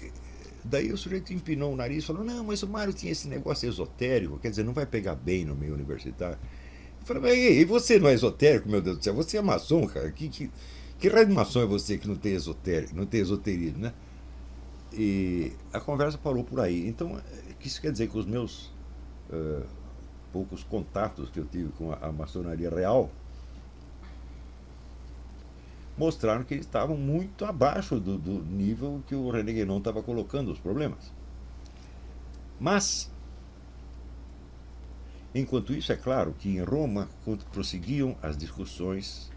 S1: daí o sujeito empinou o nariz e falou: Não, mas o Mário tinha esse negócio esotérico, quer dizer, não vai pegar bem no meio universitário. Eu falei: Mas e você não é esotérico, meu Deus do céu? Você é maçom, cara? Que, que, que raio de maçom é você que não tem esotérico, não tem esoterismo, né? E a conversa parou por aí. Então, isso quer dizer que os meus uh, poucos contatos que eu tive com a, a maçonaria real mostraram que eles estavam muito abaixo do, do nível que o René Guénon estava colocando os problemas. Mas, enquanto isso, é claro que em Roma prosseguiam as discussões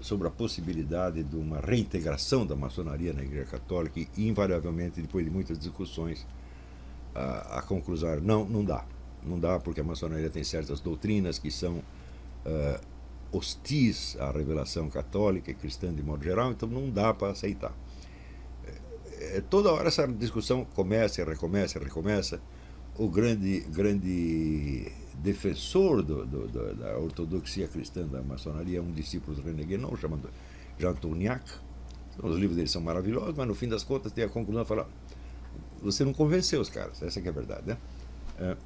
S1: sobre a possibilidade de uma reintegração da maçonaria na Igreja Católica e, invariavelmente, depois de muitas discussões, a, a conclusão não, não dá. Não dá porque a maçonaria tem certas doutrinas que são uh, hostis à revelação católica e cristã de modo geral, então não dá para aceitar. É, toda hora essa discussão começa, recomeça, recomeça. O grande, grande defensor do, do, do, da ortodoxia cristã da maçonaria é um discípulo do René Guénon, chamado Jean Tourniac. Os livros dele são maravilhosos, mas no fim das contas tem a conclusão de falar você não convenceu os caras, essa é a verdade, né? É.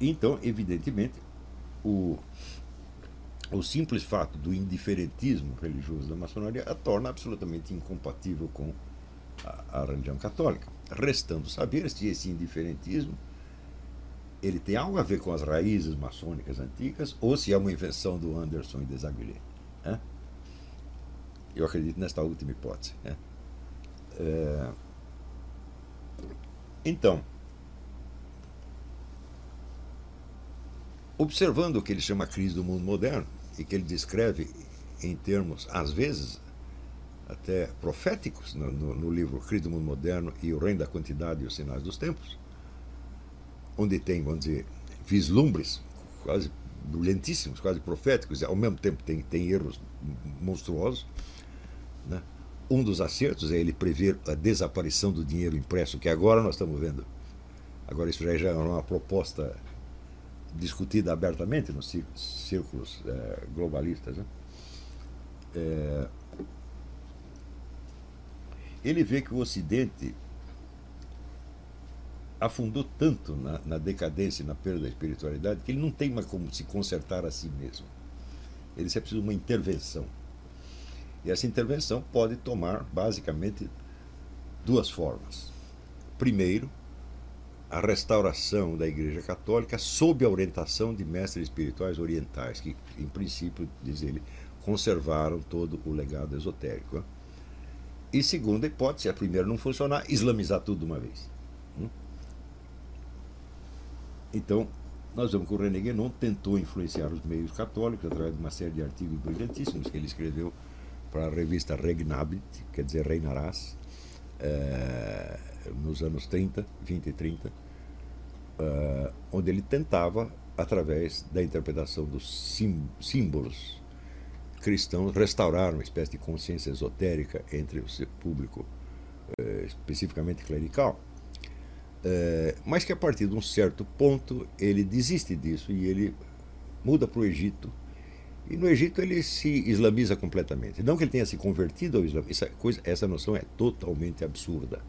S1: Então, evidentemente, o, o simples fato do indiferentismo religioso da maçonaria a torna absolutamente incompatível com a, a religião católica. Restando saber se esse indiferentismo ele tem algo a ver com as raízes maçônicas antigas ou se é uma invenção do Anderson e Desaguilé. Né? Eu acredito nesta última hipótese. Né? É... Então, observando o que ele chama a crise do mundo moderno, e que ele descreve em termos, às vezes, até proféticos, no, no, no, livro Crise do Mundo Moderno e O Reino da Quantidade e os Sinais dos Tempos, onde tem, vamos dizer, vislumbres quase brilhantíssimos, quase proféticos, e ao mesmo tempo tem, tem erros monstruosos. Né? Um dos acertos é ele prever a desaparição do dinheiro impresso, que agora nós estamos vendo. Agora, isso já é uma proposta discutida abertamente nos círculos é, globalistas. Né? É, ele vê que o Ocidente afundou tanto na, na, decadência e na perda da espiritualidade que ele não tem mais como se consertar a si mesmo. Ele se precisa de uma intervenção. E essa intervenção pode tomar basicamente duas formas. Primeiro, a restauração da Igreja Católica sob a orientação de mestres espirituais orientais, que, em princípio, diz ele, conservaram todo o legado esotérico. Né? E segunda hipótese, a primeira não funcionar, islamizar tudo de uma vez. Hum? Então, nós vemos que o René Guénon tentou influenciar os meios católicos através de uma série de artigos brilhantíssimos que ele escreveu para a revista Regnabit, quer dizer, Reinarás, é, nos anos 30, 20 e 30, uh, onde ele tentava, através da interpretação dos símbolos cristãos, restaurar uma espécie de consciência esotérica entre o seu público, uh, especificamente clerical. Uh, mas que a partir de um certo ponto ele desiste disso e ele muda para o Egito. E no Egito ele se islamiza completamente. Não que ele tenha se convertido ao Islã, essa, coisa, essa noção é totalmente absurda.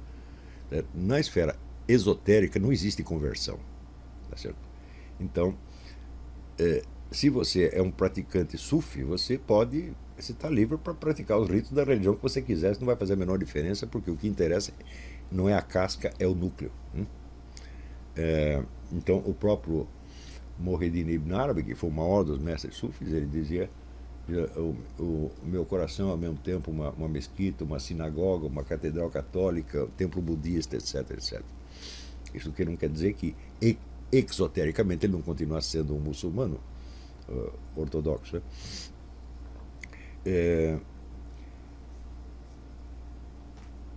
S1: É, na esfera esotérica não existe conversão. Tá certo? Então, é, se você é um praticante sufi, você pode. Você está livre para praticar os ritos da religião que você quiser, isso não vai fazer a menor diferença, porque o que interessa não é a casca, é o núcleo. Hum? É, então, o próprio Mohreddin Ibn Arabi, que foi o maior dos mestres sufis, ele dizia o, o, meu coração ao mesmo tempo uma, uma mesquita, uma sinagoga, uma catedral católica, um templo budista, etc, etc. Isso que não quer dizer que exotericamente ele não continua sendo um muçulmano uh, ortodoxo. É...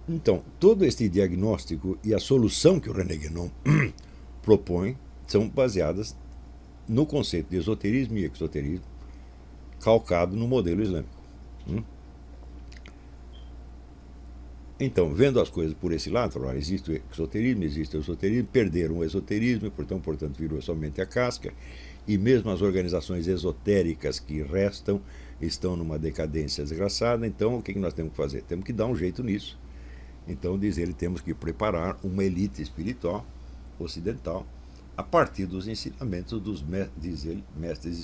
S1: Então, todo este diagnóstico e a solução que o René Guénon propõe são baseadas no conceito de esoterismo e exoterismo calcado no modelo islâmico. Hum? Então, vendo as coisas por esse lado, existe o exoterismo, existe o esoterismo, perderam o esoterismo, portanto, portanto, virou somente a casca, e mesmo as organizações esotéricas que restam estão numa decadência desgraçada, então o que nós temos que fazer? Temos que dar um jeito nisso. Então, diz ele, temos que preparar uma elite espiritual ocidental a partir dos ensinamentos dos, diz ele, mestres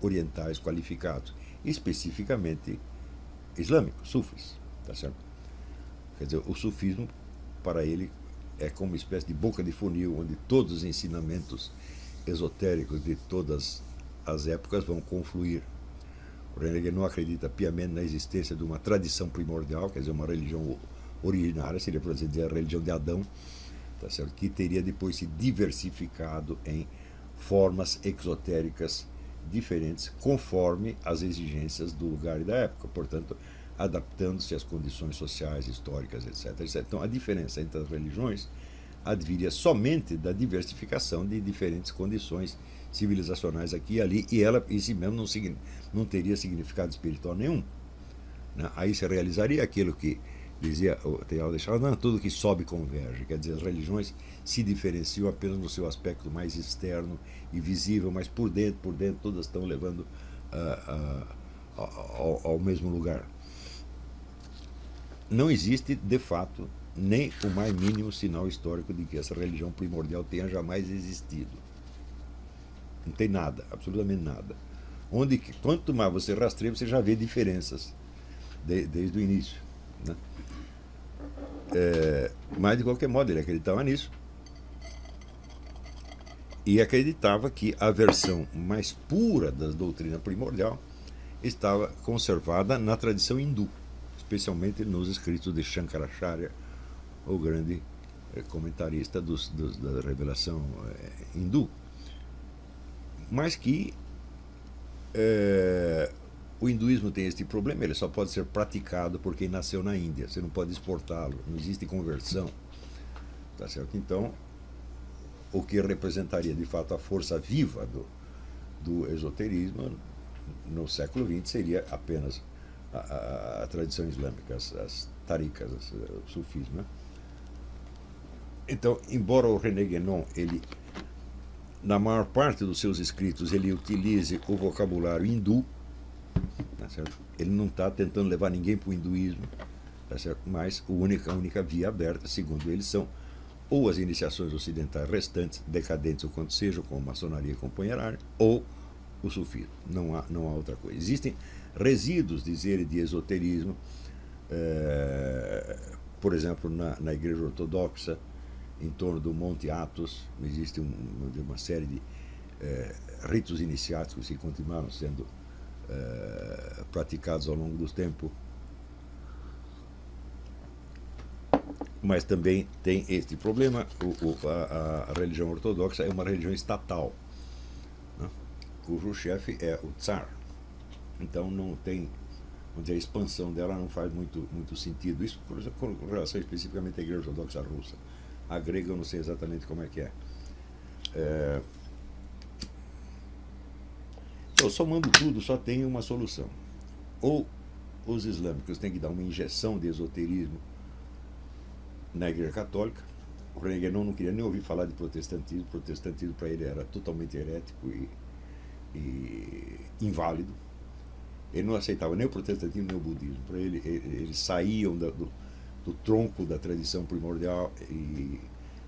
S1: orientais qualificados, especificamente islâmicos, sufis, tá certo? Quer dizer, o sufismo, para ele, é como uma espécie de boca de funil, onde todos os ensinamentos esotéricos de todas as épocas vão confluir. O René não acredita piamente na existência de uma tradição primordial, quer dizer, uma religião originária, seria, por exemplo, a religião de Adão, tá certo? que teria depois se diversificado em formas exotéricas diferentes, conforme as exigências do lugar e da época. Portanto, adaptando-se às condições sociais, históricas, etc, etc. Então, a diferença entre as religiões adviria somente da diversificação de diferentes condições civilizacionais aqui e ali, e ela em si mesmo não, não teria significado espiritual nenhum. Né? Aí se realizaria aquilo que dizia Teal de Chardin, tudo que sobe converge, quer dizer, as religiões se diferenciam apenas no seu aspecto mais externo e visível, mas por dentro, por dentro, todas estão levando uh, uh, ao, ao mesmo lugar não existe, de fato, nem o mais mínimo sinal histórico de que essa religião primordial tenha jamais existido. Não tem nada, absolutamente nada. Onde, quanto mais você rastreia, você já vê diferenças de, desde o início. Né? É, mas, de qualquer modo, ele acreditava nisso. E acreditava que a versão mais pura da doutrina primordial estava conservada na tradição hindu especialmente nos escritos de Shankaracharya, o grande eh, comentarista dos, dos, da revelação eh, hindu. Mas que eh, o hinduísmo tem este problema, ele só pode ser praticado por quem nasceu na Índia, você não pode exportá-lo, não existe conversão. Tá certo? Então, o que representaria de fato a força viva do, do esoterismo no século XX seria apenas a, a, tradição islâmica, as, as tarikas, as, o sufismo. Né? Então, embora o René Guénon, ele, na maior parte dos seus escritos, ele utilize o vocabulário hindu, tá ele não está tentando levar ninguém para o hinduísmo, tá mas a única, a única via aberta, segundo ele, são ou as iniciações ocidentais restantes, decadentes ou quanto sejam, como maçonaria e companheirária, ou o sufismo. Não há, não há outra coisa. Existem resíduos, diz ele, de esoterismo, é, por exemplo, na, na Igreja Ortodoxa, em torno do Monte Athos, existe um, uma série de é, ritos iniciáticos que continuaram sendo é, praticados ao longo do tempo. Mas também tem este problema: o, o, a, a, religião ortodoxa é uma religião estatal, né, cujo chefe é o Tsar. Então não tem, dizer, a expansão dela não faz muito, muito sentido. Isso por com relação especificamente à Igreja Ortodoxa Russa. A grega eu não sei exatamente como é que é. é... Então, somando tudo, só tem uma solução. Ou os islâmicos têm que dar uma injeção de esoterismo na Igreja Católica. O René não queria nem ouvir falar de protestantismo. O protestantismo para ele era totalmente herético e, e inválido. Ele não aceitava nem o protestantismo nem o budismo. Para ele, eles saíam do, do tronco da tradição primordial e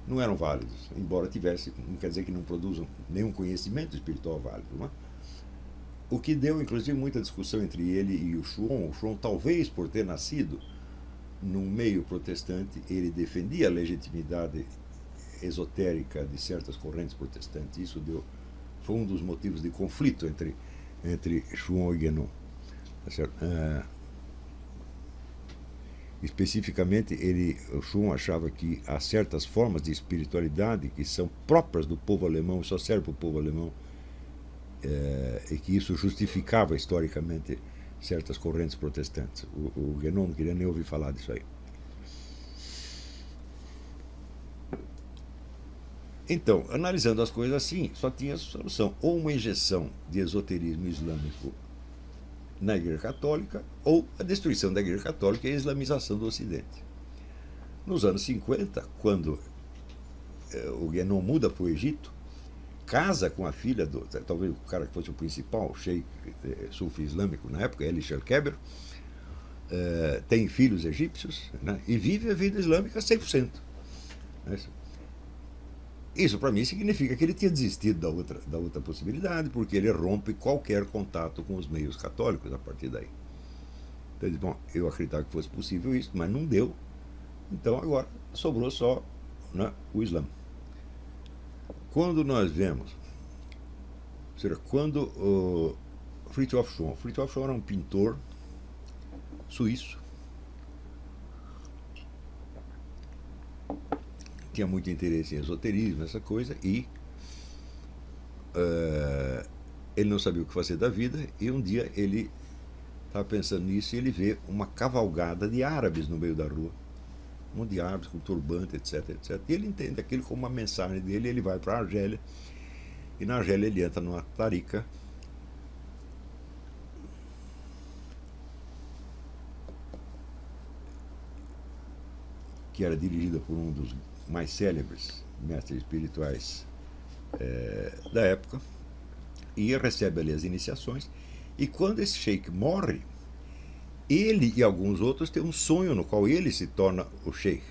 S1: não eram válidos. Embora tivesse, não quer dizer que não produzam nenhum conhecimento espiritual válido. Não é? O que deu, inclusive, muita discussão entre ele e o Shuon. O Shuon, talvez por ter nascido no meio protestante, ele defendia a legitimidade esotérica de certas correntes protestantes. Isso deu, foi um dos motivos de conflito entre, entre Schwann e Guénon. Tá uh, especificamente, ele, o Schwann achava que há certas formas de espiritualidade que são próprias do povo alemão, só serve para o povo alemão, uh, e que isso justificava historicamente certas correntes protestantes. O, o Guénon não queria nem ouvir falar disso aí. Então, analisando as coisas assim, só tinha solução: ou uma injeção de esoterismo islâmico na Igreja Católica, ou a destruição da Igreja Católica e a islamização do Ocidente. Nos anos 50, quando eh, o Guénon muda para o Egito, casa com a filha do. talvez o cara que fosse o principal, sheik eh, sufi islâmico na época, Eli Shelkeber, eh, tem filhos egípcios né, e vive a vida islâmica 100%. Né, isso para mim significa que ele tinha desistido da outra, da outra possibilidade, porque ele rompe qualquer contato com os meios católicos a partir daí. Então ele disse, bom, eu acreditava que fosse possível isso, mas não deu. Então agora sobrou só né, o Islã. Quando nós vemos, seja, quando o Fritjof Schwann, Fritjof era um pintor suíço, tinha muito interesse em esoterismo, essa coisa, e uh, ele não sabia o que fazer da vida, e um dia ele estava pensando nisso e ele vê uma cavalgada de árabes no meio da rua. De árabes com turbante, etc, etc. E ele entende aquilo como uma mensagem dele, ele vai para a Argélia, e na Argélia ele entra numa tarica que era dirigida por um dos mais célebres mestres espirituais é, da época, e recebe ali as iniciações. E quando esse sheik morre, ele e alguns outros têm um sonho no qual ele se torna o sheik.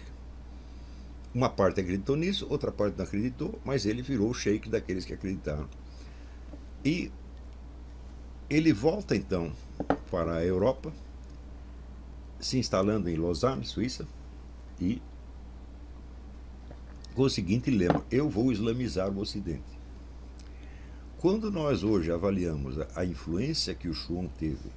S1: Uma parte acreditou nisso, outra parte não acreditou, mas ele virou o sheik daqueles que acreditaram. E ele volta então para a Europa, se instalando em Lausanne, Suíça, e com o seguinte lema: Eu vou islamizar o Ocidente. Quando nós hoje avaliamos a, influência que o Schwann teve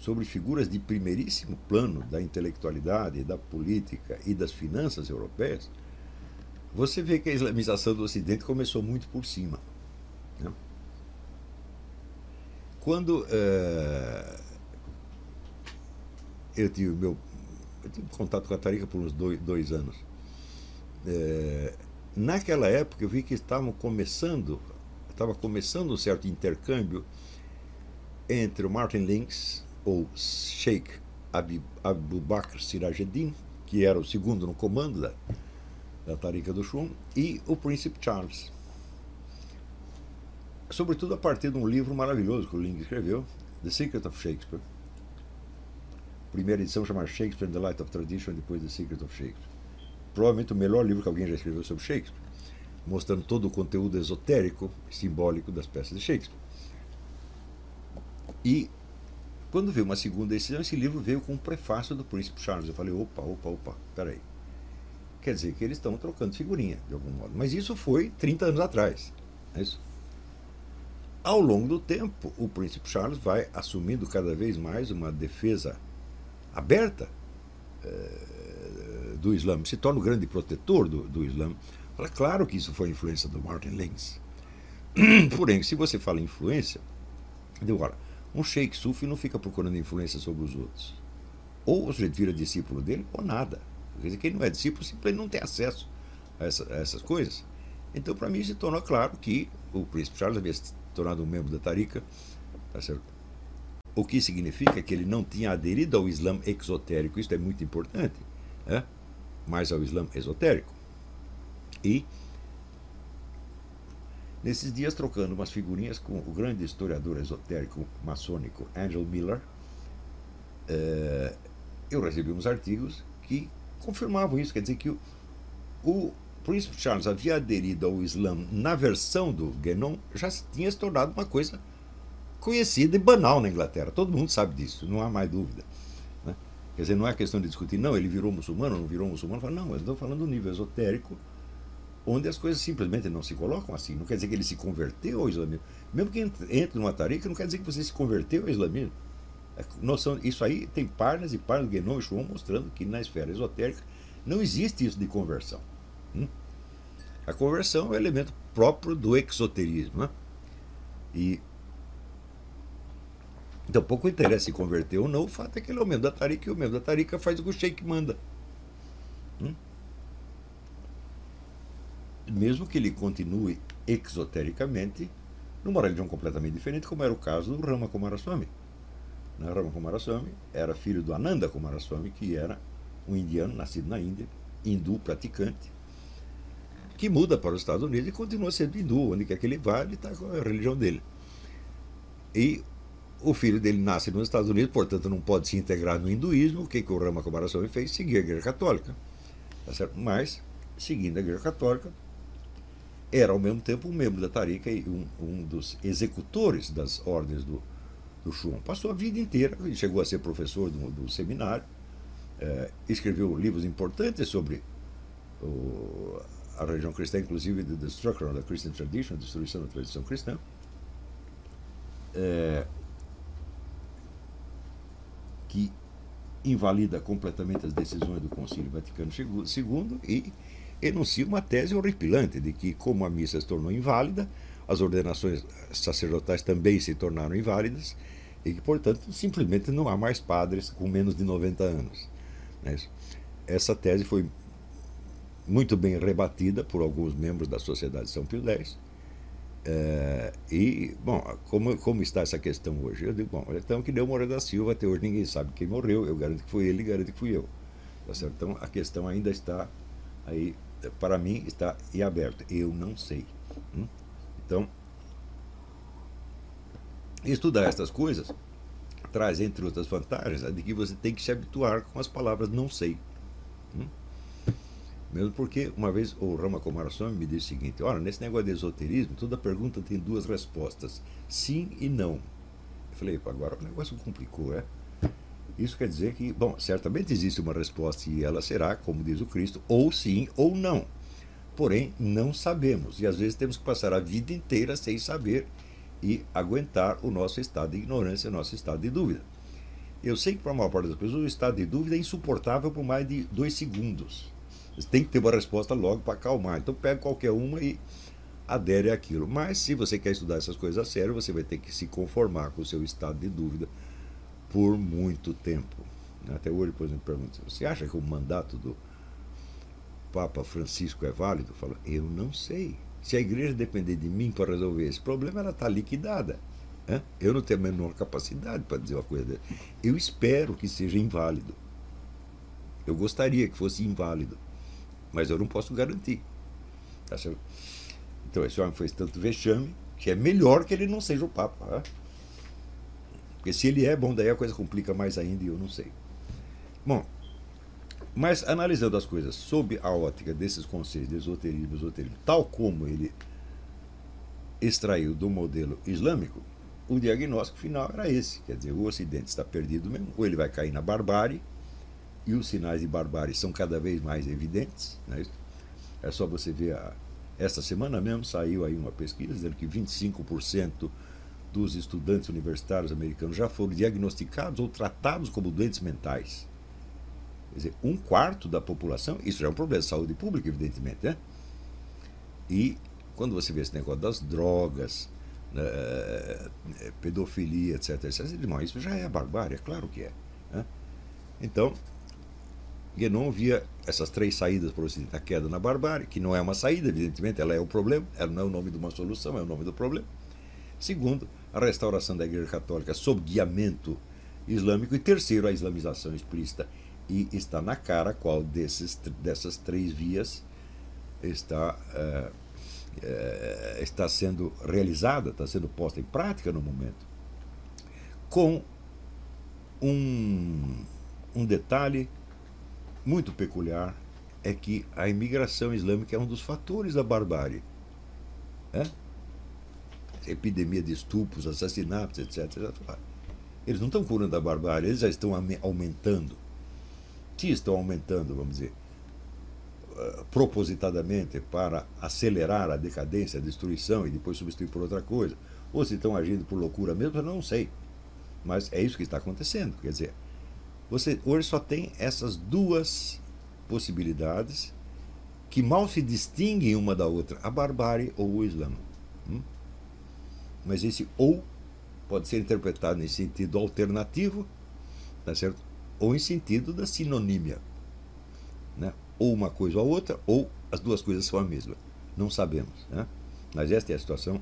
S1: sobre figuras de primeiríssimo plano da intelectualidade, da política e das finanças europeias, você vê que a islamização do Ocidente começou muito por cima. Né? Quando uh, eu tive meu eu tive contato com a Tarica por uns dois, dois anos, é, naquela época eu vi que estavam começando, estava começando um certo intercâmbio entre o Martin Lynx, ou Sheikh Abu Bakr Sirajeddin, que era o segundo no comando da, da Tarica do Shum, e o Príncipe Charles. Sobretudo a partir de um livro maravilhoso que o Lynx escreveu, The Secret of Shakespeare. Primeira edição chamada Shakespeare in the Light of Tradition, depois The Secret of Shakespeare provavelmente o melhor livro que alguém já escreveu sobre Shakespeare, mostrando todo o conteúdo esotérico, simbólico das peças de Shakespeare. E quando veio uma segunda edição, esse livro veio com um prefácio do Príncipe Charles. Eu falei, opa, opa, opa, peraí. Quer dizer que eles estão trocando figurinha, de algum modo. Mas isso foi 30 anos atrás. É isso? Ao longo do tempo, o Príncipe Charles vai assumindo cada vez mais uma defesa aberta. É, do Islã, se torna o grande protetor do, do Islã. Fala, claro que isso foi influência do Martin Lenz. Porém, se você fala influência, agora, um sheik sufi não fica procurando influência sobre os outros. Ou o sujeito vira discípulo dele, ou nada. Quer dizer, quem não é discípulo simplesmente não tem acesso a, essa, a essas coisas. Então, para mim, se tornou claro que o príncipe Charles havia se tornado um membro da Tarika, tá certo? o que significa que ele não tinha aderido ao Islã exotérico. Isso é muito importante. Né? mais ao Islã esotérico. E, nesses dias, trocando umas figurinhas com o grande historiador esotérico maçônico Angel Miller, eh, eu recebi uns artigos que confirmavam isso. Quer dizer que o, príncipe Charles havia aderido ao Islã na versão do Guénon, já tinha se tornado uma coisa conhecida e banal na Inglaterra. Todo mundo sabe disso, não há mais dúvida. Né? Quer dizer, não é questão de discutir, não, ele virou muçulmano, não virou muçulmano. Não, eu estou falando do nível esotérico, onde as coisas simplesmente não se colocam assim. Não quer dizer que ele se converteu ao islamismo. Mesmo que entre numa tarica, não quer dizer que você se converteu ao islamismo. É noção, isso aí tem páginas e páginas do Genom Shuon mostrando que na esfera esotérica não existe isso de conversão. Hum? A conversão é um elemento próprio do exoterismo. Né? E então pouco interessa se converter ou não, o fato é que ele é o membro da Tarika e o membro da Tarika faz o que o Sheik manda. Hum? Mesmo que ele continue exotericamente numa religião completamente diferente, como era o caso do Rama Kumaraswamy. Né? Rama Kumaraswamy era filho do Ananda Kumaraswamy, que era um indiano nascido na Índia, hindu praticante, que muda para os Estados Unidos e continua sendo hindu, onde quer que ele vá, ele está com a religião dele. E o filho dele nasce nos Estados Unidos, portanto não pode se integrar no hinduísmo. O que, que o Rama Kumaraswamy fez? Seguir a Igreja Católica. Tá certo? Mas, seguindo a Igreja Católica, era ao mesmo tempo um membro da Tarika e um, um dos executores das ordens do, do Schumann. Passou a vida inteira, chegou a ser professor do, do seminário, é, escreveu livros importantes sobre o, a religião cristã, inclusive The Destruction of the Christian Tradition, a destruição da tradição cristã. É, que invalida completamente as decisões do Concílio Vaticano II e enuncia uma tese horripilante de que, como a missa se tornou inválida, as ordenações sacerdotais também se tornaram inválidas e que, portanto, simplesmente não há mais padres com menos de 90 anos. Né? Essa tese foi muito bem rebatida por alguns membros da Sociedade de São Pio X é, e, bom, como, como está essa questão hoje? Eu digo, bom, então que deu Moreira da Silva, até hoje ninguém sabe quem morreu, eu garanto que foi ele, garanto que fui eu. Tá certo? Então a questão ainda está aí, para mim, está em aberto. Eu não sei. Hum? Então, estudar essas coisas traz, entre outras vantagens, a de que você tem que se habituar com as palavras não sei. Hum? Mesmo porque, uma vez, o Rama Kumaraswamy me disse o seguinte: olha, nesse negócio de esoterismo, toda pergunta tem duas respostas, sim e não. Eu falei, agora o negócio complicou, é? Isso quer dizer que, bom, certamente existe uma resposta e ela será, como diz o Cristo, ou sim ou não. Porém, não sabemos e às vezes temos que passar a vida inteira sem saber e aguentar o nosso estado de ignorância, o nosso estado de dúvida. Eu sei que para a maior parte das pessoas o estado de dúvida é insuportável por mais de dois segundos. Você tem que ter uma resposta logo para acalmar. Então pega qualquer uma e adere àquilo. Mas se você quer estudar essas coisas a sério, você vai ter que se conformar com o seu estado de dúvida por muito tempo. Até hoje, por exemplo, pergunta: você acha que o mandato do Papa Francisco é válido? Fala, eu não sei. Se a igreja depender de mim para resolver esse problema, ela está liquidada. Eu não tenho a menor capacidade para dizer uma coisa dessa. Eu espero que seja inválido. Eu gostaria que fosse inválido mas eu não posso garantir. Tá então esse homem fez tanto vexame que é melhor que ele não seja o Papa. Né? Porque se ele é, bom, daí a coisa complica mais ainda e eu não sei. Bom, mas analisando as coisas sob a ótica desses conceitos de esoterismo, esoterismo, tal como ele extraiu do modelo islâmico, o diagnóstico final era esse. Quer dizer, o Ocidente está perdido mesmo, ou ele vai cair na barbárie, e os sinais de barbárie são cada vez mais evidentes. Né? É só você ver, a, esta semana mesmo saiu aí uma pesquisa dizendo que 25% dos estudantes universitários americanos já foram diagnosticados ou tratados como doentes mentais. Quer dizer, um quarto da população, isso é um problema de saúde pública, evidentemente, né? E quando você vê esse negócio das drogas, né, pedofilia, etc, etc, isso já é barbárie, é claro que é. Né? Então, Guénon via essas três saídas para o Ocidente. A queda na barbárie, que não é uma saída, evidentemente, ela é o problema, ela não é o nome de uma solução, é o nome do problema. Segundo, a restauração da Igreja Católica sob guiamento islâmico. E terceiro, a islamização explícita. E está na cara qual desses, dessas três vias está, é, é, está sendo realizada, está sendo posta em prática no momento. Com um, um detalhe muito peculiar é que a imigração islâmica é um dos fatores da barbárie. É? Epidemia de estupros, assassinatos, etc. Eles não estão curando a barbárie, eles já estão aumentando. se estão aumentando, vamos dizer, uh, propositadamente para acelerar a decadência, a destruição e depois substituir por outra coisa, ou se estão agindo por loucura mesmo, eu não sei. Mas é isso que está acontecendo. Quer dizer, você hoje só tem essas duas possibilidades que mal se distinguem uma da outra, a barbárie ou o Islã. Hum? Mas esse ou pode ser interpretado em sentido alternativo, tá certo? ou em sentido da sinonímia. Né? Ou uma coisa ou outra, ou as duas coisas são a mesma. Não sabemos. Né? Mas esta é a situação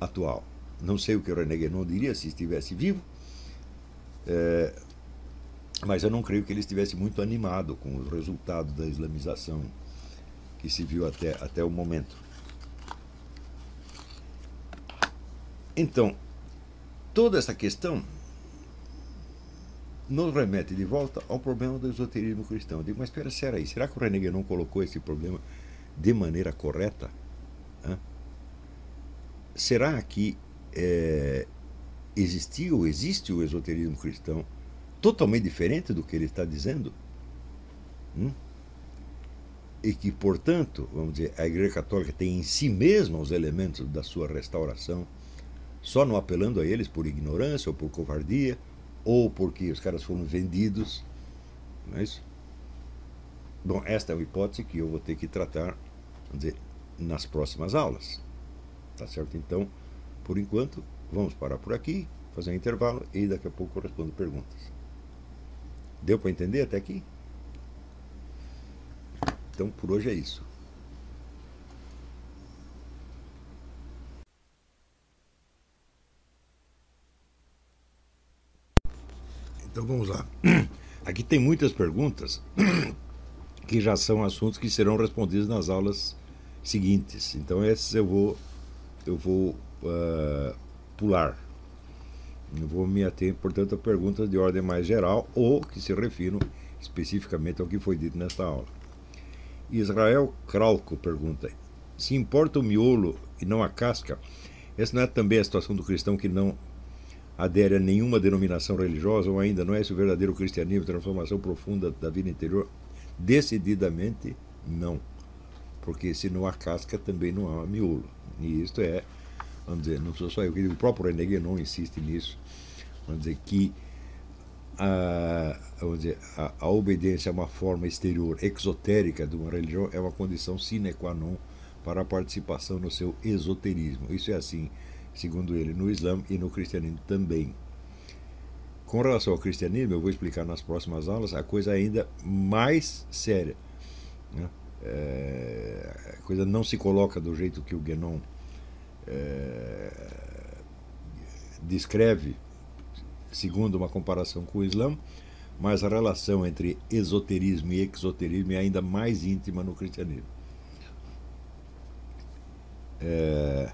S1: atual. Não sei o que o René Guénon diria se estivesse vivo, é, mas eu não creio que ele estivesse muito animado com os resultados da islamização que se viu até, até o momento. Então, toda essa questão nos remete de volta ao problema do esoterismo cristão. Eu digo, mas espera, será aí? Será que o René não colocou esse problema de maneira correta? Hã? Será que é, existia ou existe o esoterismo cristão totalmente diferente do que ele está dizendo? Hum? E que, portanto, vamos dizer, a Igreja Católica tem em si mesma os elementos da sua restauração, só não apelando a eles por ignorância ou por covardia, ou porque os caras foram vendidos. Não é isso? Bom, esta é uma hipótese que eu vou ter que tratar dizer, nas próximas aulas. Tá certo? Então, por enquanto, vamos parar por aqui, fazer um intervalo e daqui a pouco eu respondo perguntas. Deu para entender até aqui? Então, por hoje é isso. Então vamos lá. Aqui tem muitas perguntas que já são assuntos que serão respondidos nas aulas seguintes. Então esses eu vou eu vou uh, pular. Eu vou me ater, portanto, a perguntas de ordem mais geral ou que se refiram especificamente ao que foi dito nesta aula. Israel Kralko pergunta: se importa o miolo e não a casca, essa não é também a situação do cristão que não adere a nenhuma denominação religiosa ou ainda não é esse o verdadeiro cristianismo, transformação profunda da vida interior? Decididamente não. Porque se não há casca, também não há miolo. E isto é, vamos dizer, não sou só eu que digo, o próprio René Guénon insiste nisso, vamos dizer que a, vamos dizer, a, a obediência a uma forma exterior exotérica de uma religião é uma condição sine qua non para a participação no seu esoterismo. Isso é assim segundo ele, no Islã e no cristianismo também. Com relação ao cristianismo, eu vou explicar nas próximas aulas a coisa ainda mais séria. Né? É, a coisa não se coloca do jeito que o Guénon é, descreve, segundo uma comparação com o Islã, mas a relação entre esoterismo e exoterismo é ainda mais íntima no cristianismo. É,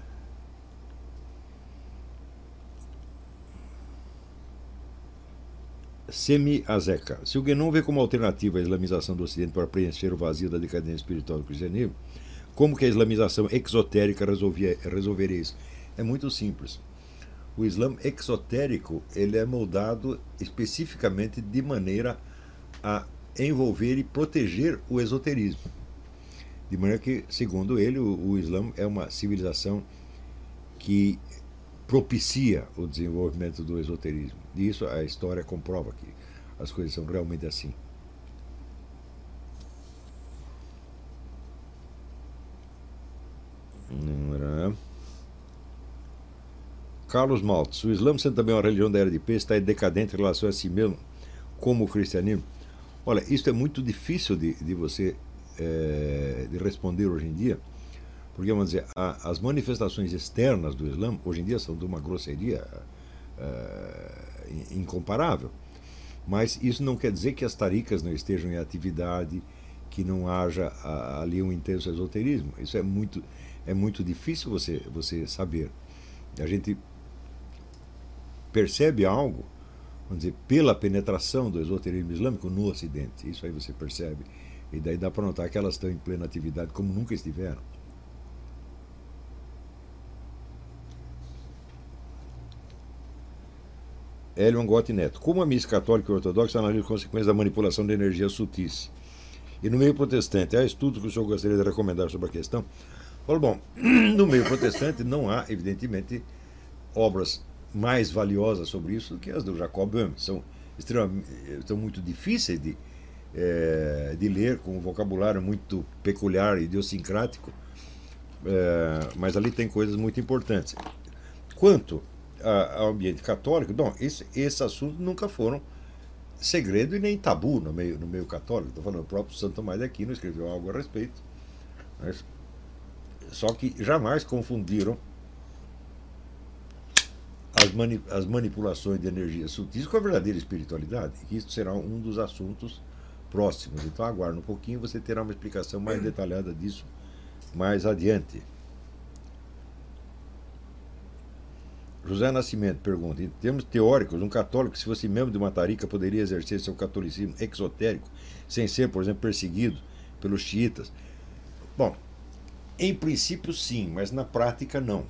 S1: Semi-Azeca. Se o Guénon vê como alternativa a islamização do Ocidente para preencher o vazio da decadência espiritual do cristianismo, como que a islamização exotérica resolvia, resolveria isso? É muito simples. O Islã exotérico ele é moldado especificamente de maneira a envolver e proteger o esoterismo. De maneira que, segundo ele, o, o Islã é uma civilização que propicia o desenvolvimento do esoterismo. E isso a história comprova que as coisas são realmente assim. Carlos Maltz, o Islã sendo também uma religião da era de peixe, está decadente em relação a si mesmo, como o cristianismo. Olha, isso é muito difícil de, de você é, de responder hoje em dia, porque, vamos dizer, a, as manifestações externas do Islã, hoje em dia, são de uma grosseria é, incomparável. Mas isso não quer dizer que as taricas não estejam em atividade, que não haja a, ali um intenso esoterismo. Isso é muito, é muito difícil você, você saber. A gente percebe algo, vamos dizer, pela penetração do esoterismo islâmico no Ocidente. Isso aí você percebe. E daí dá para notar que elas estão em plena atividade como nunca estiveram. Hélio Angotti Neto. Como a missa católica e ortodoxa analisa as consequências da manipulação de energia sutis? E no meio protestante, há estudos que o senhor gostaria de recomendar sobre a questão? Olha, bom, no meio protestante não há, evidentemente, obras mais valiosas sobre isso do que as do Jacob Böhm. São, são muito difíceis de, é, de ler, com um vocabulário muito peculiar, idiosincrático, é, mas ali tem coisas muito importantes. Quanto ao ambiente católico, bom, esse, esses assuntos nunca foram segredo e nem tabu no meio, no meio católico. Estou falando, o próprio Santo Tomás de Aquino escreveu algo a respeito. Mas, só que jamais confundiram as, mani as manipulações de energia sutis com a verdadeira espiritualidade. E isso será um dos assuntos próximos. Então aguarde um pouquinho, você terá uma explicação mais detalhada disso mais adiante. José Nascimento pergunta: em termos teóricos, um católico, se fosse membro de uma tarica, poderia exercer seu catolicismo exotérico sem ser, por exemplo, perseguido pelos xiitas? Bom, em princípio sim, mas na prática não.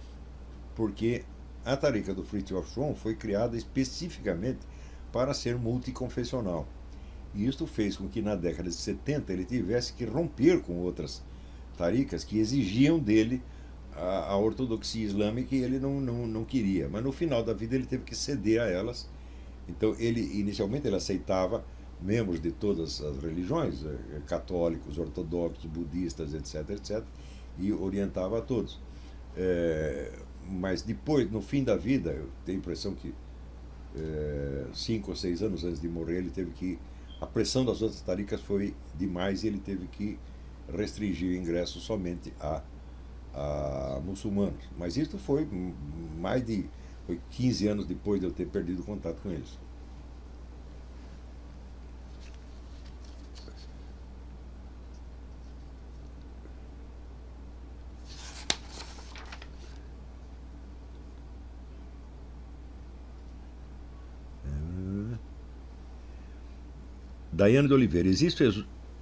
S1: Porque a tarica do Fritjof Schwann foi criada especificamente para ser multiconfessional. E isto fez com que na década de 70 ele tivesse que romper com outras taricas que exigiam dele a, a ortodoxia islâmica e ele não, não, não queria. Mas no final da vida ele teve que ceder a elas. Então ele inicialmente ele aceitava membros de todas as religiões, eh, católicos, ortodoxos, budistas, etc, etc, e orientava a todos. É, mas depois, no fim da vida, eu tenho a impressão que é, cinco ou seis anos antes de morrer, ele teve que. A pressão das outras taricas foi demais e ele teve que restringir o ingresso somente a a muçulmanos. Mas isso foi mais de foi 15 anos depois de eu ter perdido contato com eles. Daiane de Oliveira, existe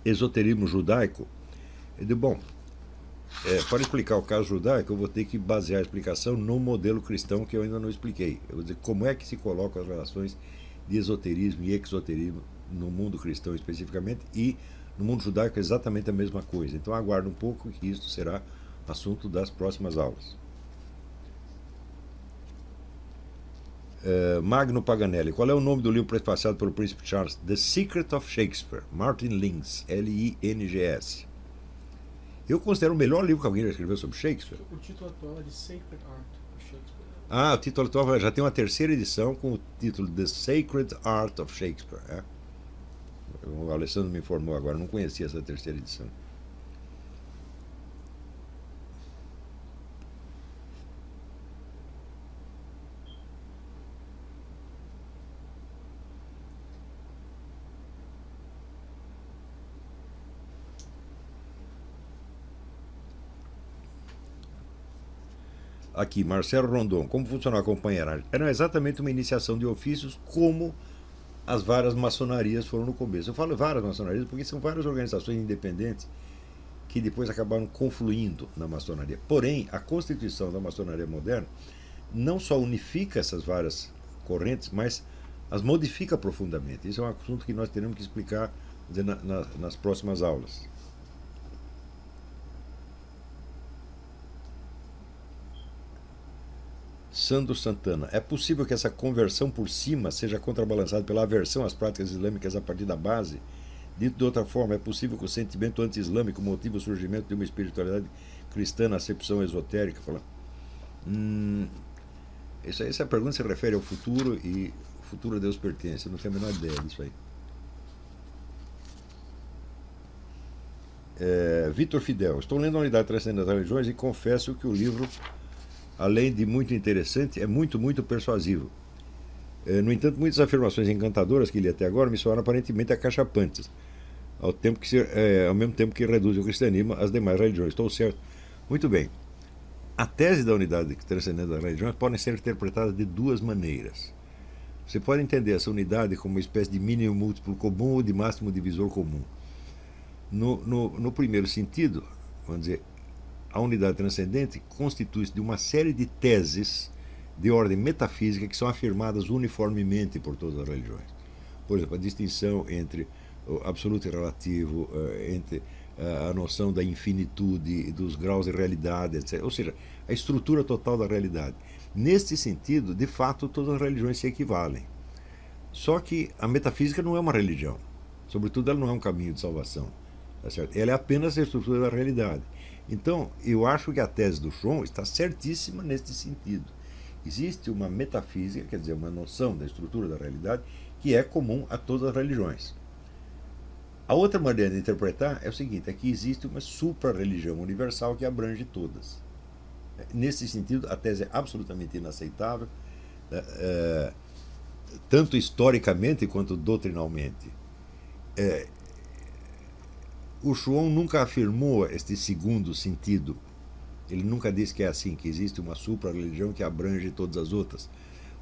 S1: esoterismo judaico? Eu digo, bom, é, para explicar o caso judaico, eu vou ter que basear a explicação no modelo cristão que eu ainda não expliquei. Eu vou dizer como é que se colocam as relações de esoterismo e exoterismo no mundo cristão especificamente e no mundo judaico é exatamente a mesma coisa. Então aguarde um pouco que isso será assunto das próximas aulas. Uh, Magno Paganelli, qual é o nome do livro prefaciado pelo príncipe Charles? The Secret of Shakespeare, Martin Lings, L-I-N-G-S. Eu considero o melhor livro que alguém já escreveu sobre Shakespeare.
S2: O título atual é de Sacred Art of Shakespeare.
S1: Ah, o título atual já tem uma terceira edição com o título The Sacred Art of Shakespeare. É? O Alessandro me informou agora, não conhecia essa terceira edição. Aqui, Marcelo Rondon, como funcionou a companheiragem? Era exatamente uma iniciação de ofícios como as várias maçonarias foram no começo. Eu falo várias maçonarias porque são várias organizações independentes que depois acabaram confluindo na maçonaria. Porém, a constituição da maçonaria moderna não só unifica essas várias correntes, mas as modifica profundamente. Isso é um assunto que nós teremos que explicar na, na, nas próximas aulas. Sandro Santana. É possível que essa conversão por cima seja contrabalançada pela aversão às práticas islâmicas a partir da base? Dito de outra forma, é possível que o sentimento anti-islâmico motive o surgimento de uma espiritualidade cristã na acepção esotérica? Hum, essa, essa pergunta se refere ao futuro e o futuro a Deus pertence. Eu não tenho a menor ideia disso aí. É, Vitor Fidel. Estou lendo a Unidade Transcendente das Religiões e confesso que o livro além de muito interessante, é muito, muito persuasivo. É, no entanto, muitas afirmações encantadoras que li até agora me soaram aparentemente acachapantes, ao, tempo que se, é, ao mesmo tempo que reduzem o cristianismo às demais religiões. Estou certo? Muito bem. A tese da unidade transcendente das religiões pode ser interpretada de duas maneiras. Você pode entender essa unidade como uma espécie de mínimo múltiplo comum ou de máximo divisor comum. No, no, no primeiro sentido, vamos dizer, a unidade transcendente constitui-se de uma série de teses de ordem metafísica que são afirmadas uniformemente por todas as religiões. Por exemplo, a distinção entre o absoluto e relativo, eh, entre eh, a noção da infinitude, dos graus de realidade, etc. Ou seja, a estrutura total da realidade. Neste sentido, de fato, todas as religiões se equivalem. Só que a metafísica não é uma religião. Sobretudo, ela não é um caminho de salvação. Tá certo? Ela é apenas a estrutura da realidade. Então, eu acho que a tese do Schromm está certíssima neste sentido. Existe uma metafísica, quer dizer, uma noção da estrutura da realidade, que é comum a todas as religiões. A outra maneira de interpretar é o seguinte: é que existe uma supra-religião universal que abrange todas. Nesse sentido, a tese é absolutamente inaceitável, né, é, tanto historicamente quanto doutrinalmente. O Schwann nunca afirmou este segundo sentido. Ele nunca disse que é assim, que existe uma supra-religião que abrange todas as outras.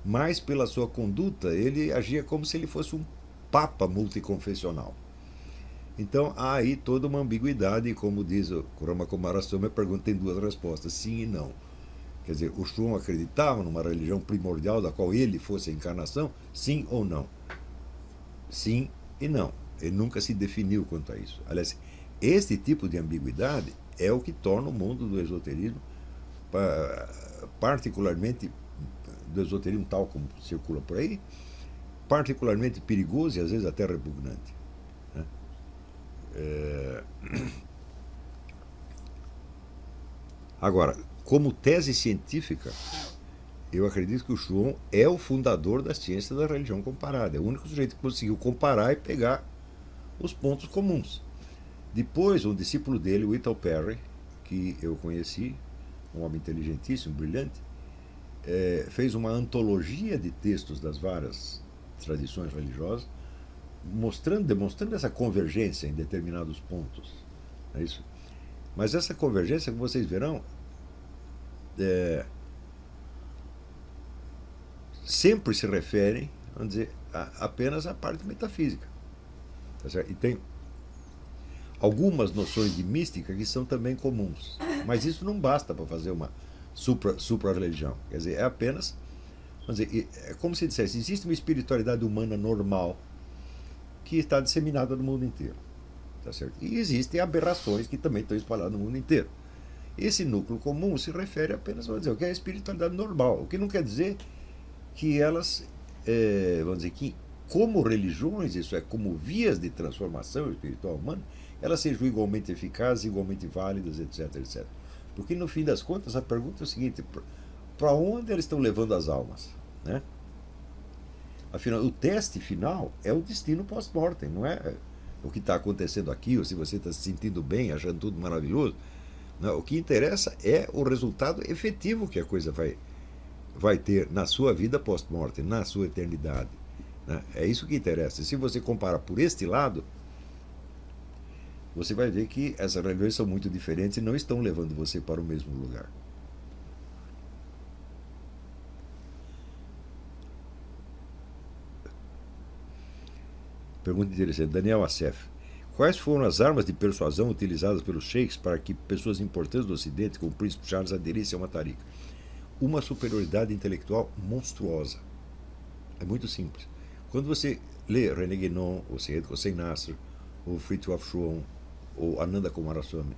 S1: Mas, pela sua conduta, ele agia como se ele fosse um papa multiconfessional. Então há aí toda uma ambiguidade, e como diz o Kurama Kumaraswamy, a pergunta tem duas respostas, sim e não. Quer dizer, o Shun acreditava numa religião primordial da qual ele fosse a encarnação, sim ou não? Sim e não. Ele nunca se definiu quanto a isso. Aliás, este tipo de ambiguidade é o que torna o mundo do esoterismo, particularmente do esoterismo tal como circula por aí, particularmente perigoso e às vezes até repugnante. Né? É... Agora, como tese científica, eu acredito que o Schwann é o fundador da ciência da religião comparada. É o único sujeito que conseguiu comparar e pegar os pontos comuns. Depois, um discípulo dele, Ethel Perry, que eu conheci, um homem inteligentíssimo, brilhante, é, fez uma antologia de textos das várias tradições religiosas, mostrando, demonstrando essa convergência em determinados pontos. É isso. Mas essa convergência, como vocês verão, é, sempre se refere, vamos dizer, a, apenas à parte metafísica. Tá e tem algumas noções de mística que são também comuns. Mas isso não basta para fazer uma supra-religião. Supra Quer dizer, é apenas. Vamos dizer, é como se dissesse: existe uma espiritualidade humana normal que está disseminada no mundo inteiro. Tá certo? E existem aberrações que também estão espalhadas no mundo inteiro. Esse núcleo comum se refere apenas, vamos dizer, o que é a espiritualidade normal, o que não quer dizer que elas, é, vamos dizer, que como religiões, isso é, como vias de transformação espiritual humana, elas sejam igualmente eficazes, igualmente válidas, etc, etc. Porque no fim das contas a pergunta é o seguinte: para onde eles estão levando as almas, né? Afinal, o teste final é o destino pós-mortem, não é o que está acontecendo aqui, ou se você está se sentindo bem, achando tudo maravilhoso. Não, o que interessa é o resultado efetivo que a coisa vai, vai ter na sua vida pós-mortem, na sua eternidade. Né? É isso que interessa. Se você compara por este lado, você vai ver que essas religiões são muito diferentes e não estão levando você para o mesmo lugar. Pergunta interessante. Daniel Assef. Quais foram as armas de persuasão utilizadas pelos sheiks para que pessoas importantes do Ocidente, como o príncipe Charles, aderissem a uma tarica? Uma superioridade intelectual monstruosa. É muito simples. Quando você lê René Guénon, ou Syed Hossein Nasr, ou Fritjof Schwann, ou Ananda Kumaraswamy,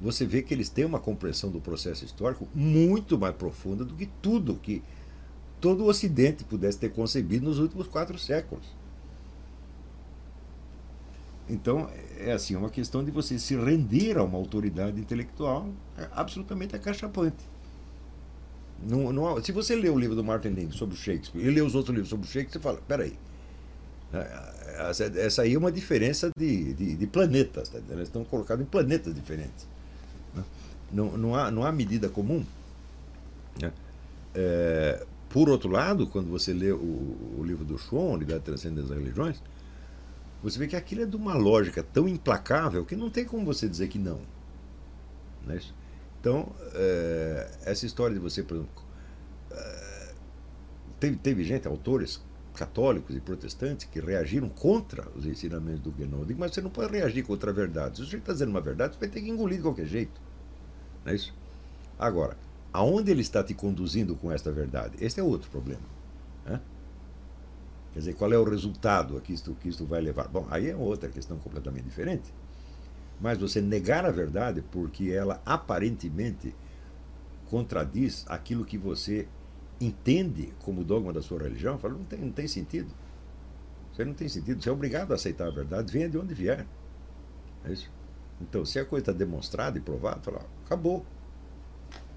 S1: você vê que eles têm uma compreensão do processo histórico muito mais profunda do que tudo que todo o Ocidente pudesse ter concebido nos últimos quatro séculos. Então, é assim, é uma questão de você se render a uma autoridade intelectual absolutamente acachapante. Não, não, se você lê o livro do Martin Link sobre Shakespeare e lê os outros livros sobre Shakespeare, você fala, peraí, essa, aí é uma diferença de, de, de planetas, tá? eles estão colocados em planetas diferentes. Né? Não, não, há, não há medida comum. Né? É, por outro lado, quando você lê o, o livro do Schwann, Unidade Transcendente das Religiões, você vê que aquilo é de uma lógica tão implacável que não tem como você dizer que não. não é então, é, essa história de você, por exemplo, é, teve, teve gente, autores católicos e protestantes que reagiram contra os ensinamentos do Guénon. Mas você não pode reagir contra a verdade. Se sujeito está dizendo uma verdade, você vai ter que engolir de qualquer jeito. Não é isso? Agora, aonde ele está te conduzindo com esta verdade? Este é outro problema. Né? Quer dizer, qual é o resultado que isto, que isto vai levar? Bom, aí é outra questão completamente diferente. Mas você negar a verdade porque ela aparentemente contradiz aquilo que você entende como dogma da sua religião, fala, não tem, não tem sentido. Você não tem sentido. Você é obrigado a aceitar a verdade, venha de onde vier. É isso. Então, se a coisa está demonstrada e provada, fala, acabou.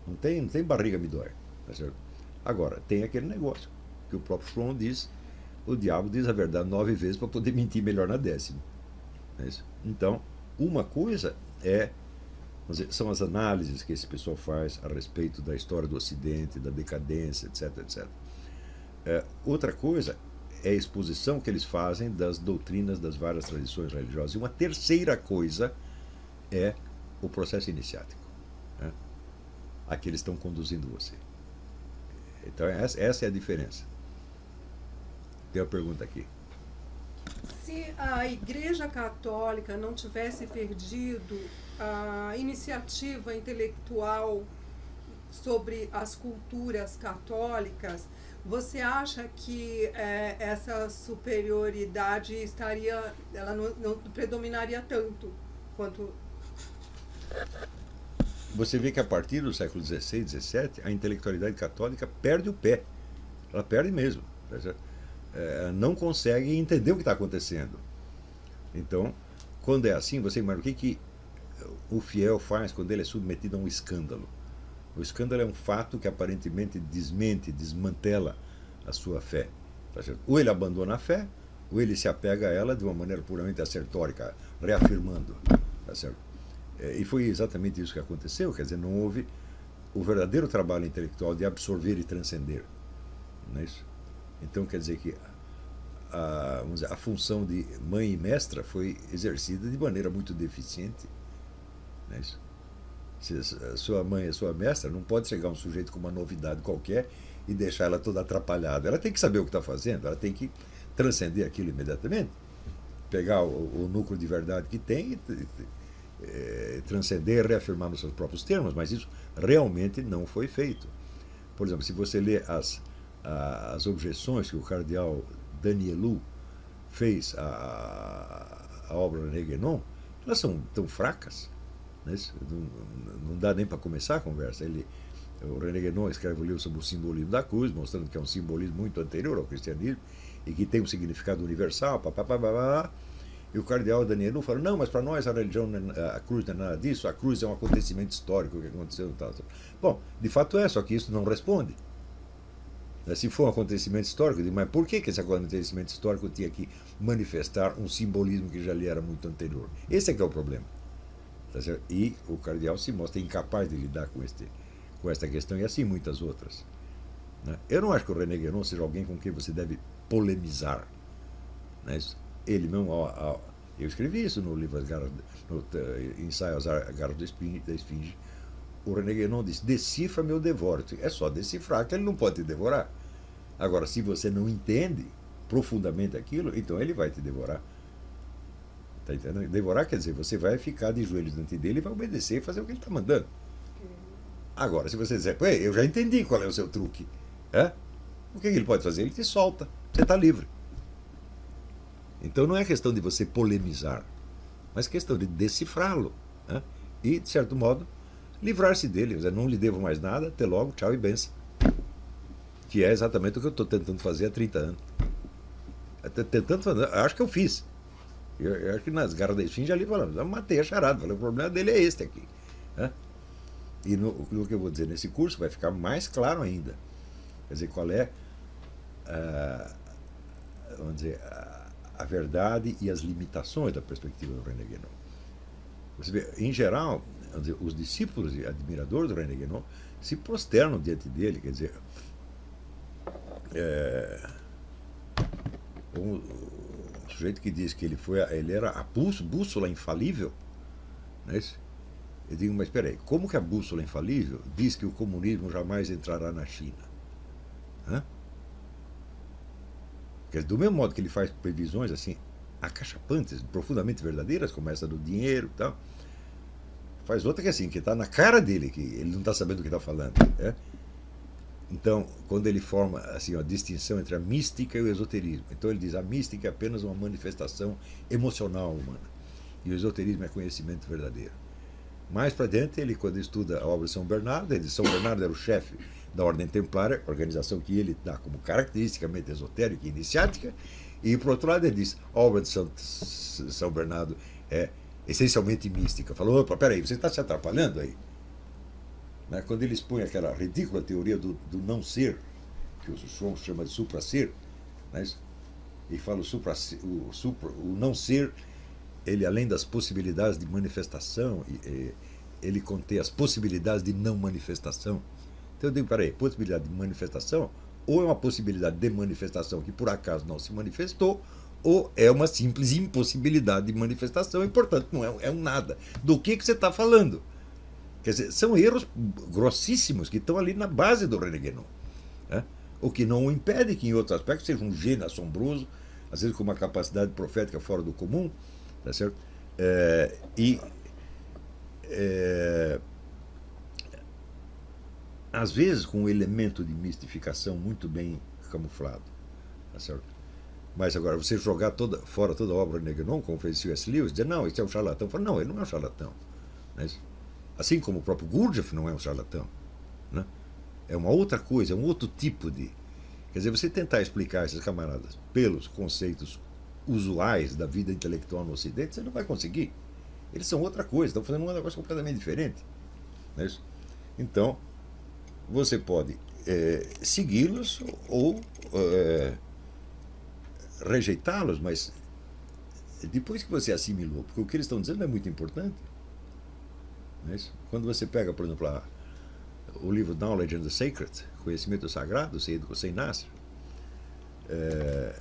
S1: Não tem, não tem barriga me dói. Tá certo? Agora, tem aquele negócio que o próprio João diz, o diabo diz a verdade nove vezes para poder mentir melhor na décima. É isso. Então, uma coisa é são as análises que esse pessoal faz a respeito da história do Ocidente, da decadência, etc, etc. É, outra coisa é a exposição que eles fazem das doutrinas das várias tradições religiosas. E uma terceira coisa é o processo iniciático, né? a que eles estão conduzindo você. Então, essa, é a diferença. Tem uma pergunta aqui.
S3: Se a Igreja Católica não tivesse perdido a iniciativa intelectual sobre as culturas católicas, você acha que é, essa superioridade estaria, ela não, não, predominaria tanto quanto?
S1: Você vê que a partir do século XVI, XVII, a intelectualidade católica perde o pé. Ela perde mesmo. É, não consegue entender o que está acontecendo. Então, quando é assim, você imagina o que, que o fiel faz quando ele é submetido a um escândalo. O escândalo é um fato que aparentemente desmente, desmantela a sua fé. Tá ou ele abandona a fé, ou ele se apega a ela de uma maneira puramente acertórica, reafirmando. Tá? É, e foi exatamente isso que aconteceu, quer dizer, não houve o verdadeiro trabalho intelectual de absorver e transcender. Não é isso? Então quer dizer que a, dizer, a função de mãe e mestra foi exercida de maneira muito deficiente. É isso? Se a sua mãe é sua mestra, não pode chegar um sujeito com uma novidade qualquer e deixar ela toda atrapalhada. Ela tem que saber o que está fazendo, ela tem que transcender aquilo imediatamente, pegar o, o núcleo de verdade que tem e, e é, transcender, reafirmar nos seus próprios termos, mas isso realmente não foi feito. Por exemplo, se você lê as, as objeções que o cardeal Danielu fez à, à obra René Guénon, elas são tão fracas né? Não, não dá nem para começar a conversa. Ele, o René Guénon escreve um livro sobre o simbolismo da cruz, mostrando que é um simbolismo muito anterior ao cristianismo e que tem um significado universal. Pá, pá, pá, pá, pá. E o cardeal Daniel fala: não, mas para nós a religião, a cruz não é nada disso, a cruz é um acontecimento histórico que aconteceu. Tal, tal. Bom, de fato é, só que isso não responde. Se for um acontecimento histórico, mas por que, que esse acontecimento histórico tinha que manifestar um simbolismo que já lhe era muito anterior? Esse é que é o problema. Tá e o cardeal se mostra incapaz de lidar com, este, com esta questão e assim muitas outras. Né? Eu não acho que o René Guénon seja alguém com quem você deve polemizar. Né? Ele mesmo, ó, ó, eu escrevi isso no livro As Garras, ensaio As Garras da Esfinge. O René Guénon disse: decifra meu devoro. É só decifrar que ele não pode te devorar. Agora, se você não entende profundamente aquilo, então ele vai te devorar. Tá entendendo? Devorar quer dizer, você vai ficar de joelhos diante dele e vai obedecer e fazer o que ele está mandando. Agora, se você dizer, eu já entendi qual é o seu truque. É? O que, ele pode fazer? Ele te solta. Você está livre. Então não é questão de você polemizar, mas questão de decifrá-lo. Né? E, de certo modo, livrar-se dele. Dizer, não lhe devo mais nada, até logo, tchau e benção. Que é exatamente o que eu estou tentando fazer há 30 anos. Tentando fazer, acho que eu fiz. Eu, eu acho que nas garras da esfinge ali falando, eu matei a charada, falei, o problema dele é este aqui. Né? E no, no, que eu vou dizer nesse curso vai ficar mais claro ainda. Quer dizer, qual é a, vamos dizer, a, a verdade e as limitações da perspectiva do René Guénon. Você vê, em geral, dizer, os discípulos e admiradores do René Guénon se prosternam diante dele, quer dizer, é, um, sujeito que diz que ele, foi, ele era a bússola infalível, não é isso? Eu digo, mas espera aí, como que a bússola infalível diz que o comunismo jamais entrará na China? Hã? Porque do mesmo modo que ele faz previsões assim, acachapantes, profundamente verdadeiras, como essa do dinheiro e tal, Faz outra que é assim, que está na cara dele, que ele não está sabendo o que está falando. É? Então, quando ele forma assim, a distinção entre a mística e o esoterismo. Então ele diz a mística é apenas uma manifestação emocional humana. E o esoterismo é conhecimento verdadeiro. Mais para dentro, ele, quando estuda a obra de São Bernardo, ele diz São Bernardo era o chefe da Ordem Templária, organização que ele dá como caracteristicamente esotérica e iniciática, e, por outro lado, ele diz a obra de São, São Bernardo é essencialmente mística. Falou, opa, peraí, você está se atrapalhando aí? Né? Quando ele expõe aquela ridícula teoria do, do não ser, que o João chama de supra-ser, né? e fala o, supra, o, supra, o não ser, ele além das possibilidades de manifestação, ele contém as possibilidades de não manifestação. Então eu digo, peraí, possibilidade de manifestação, ou é uma possibilidade de manifestação que por acaso não se manifestou, ou é uma simples impossibilidade de manifestação e, portanto, não é, é um nada. Do que, que você está falando? Quer dizer, são erros grossíssimos que estão ali na base do René Guénon. Né? O que não o impede que, em outros aspectos, seja um gênio assombroso, às vezes com uma capacidade profética fora do comum, tá certo? É, e é, às vezes com um elemento de mistificação muito bem camuflado, tá certo? Mas agora, você jogar toda, fora toda a obra de Guénon, como fez C.S. Lewis, dizer, não, isso é um charlatão. Fala, não, ele não é um charlatão. Mas, Assim como o próprio Gurdjieff não é um charlatão. Né? É uma outra coisa, é um outro tipo de. Quer dizer, você tentar explicar esses camaradas pelos conceitos usuais da vida intelectual no Ocidente, você não vai conseguir. Eles são outra coisa, estão fazendo um negócio completamente diferente. É? Então, você pode é, segui-los ou é, rejeitá-los, mas depois que você assimilou, porque o que eles estão dizendo é muito importante. É Quando você pega, por exemplo, a, o livro Knowledge and the Sacred, Conhecimento Sagrado, do Hussein Nasser, é,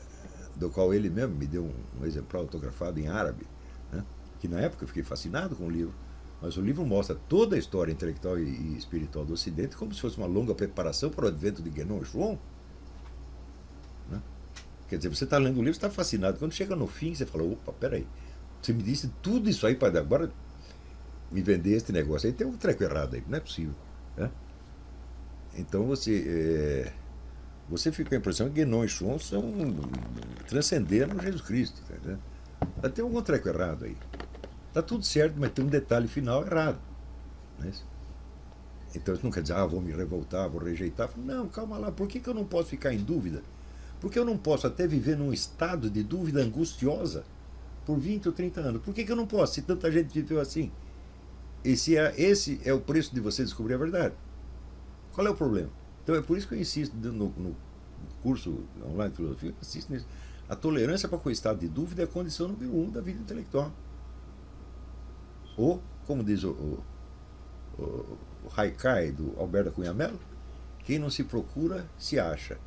S1: do qual ele mesmo me deu um, um exemplar autografado em árabe, né? que na época eu fiquei fascinado com o livro, mas o livro mostra toda a história intelectual e, espiritual do Ocidente como se fosse uma longa preparação para o advento de Guénon e João. Né? Quer dizer, você está lendo o livro, está fascinado. Quando chega no fim, você fala: opa, peraí, você me disse tudo isso aí para agora me vender este negócio. Aí tem um treco errado aí, não é possível. Né? Então você. É, você fica com a impressão que Guénon e Chon são. transcenderam Jesus Cristo. Tá tem algum treco errado aí. Está tudo certo, mas tem um detalhe final errado. Não é então isso não quer dizer, ah, vou me revoltar, vou rejeitar. Não, calma lá, por que, que eu não posso ficar em dúvida? Porque eu não posso até viver num estado de dúvida angustiosa por 20 ou 30 anos. Por que, que eu não posso, se tanta gente viveu assim? Esse é, esse é o preço de você descobrir a verdade. Qual é o problema? Então é por isso que eu insisto no, no curso online de filosofia, eu insisto nisso. A tolerância para com o estado de dúvida é a condição número um da vida intelectual. Ou, como diz o, o, o, Haikai do Alberto Cunha Mello, quem não se procura, se acha.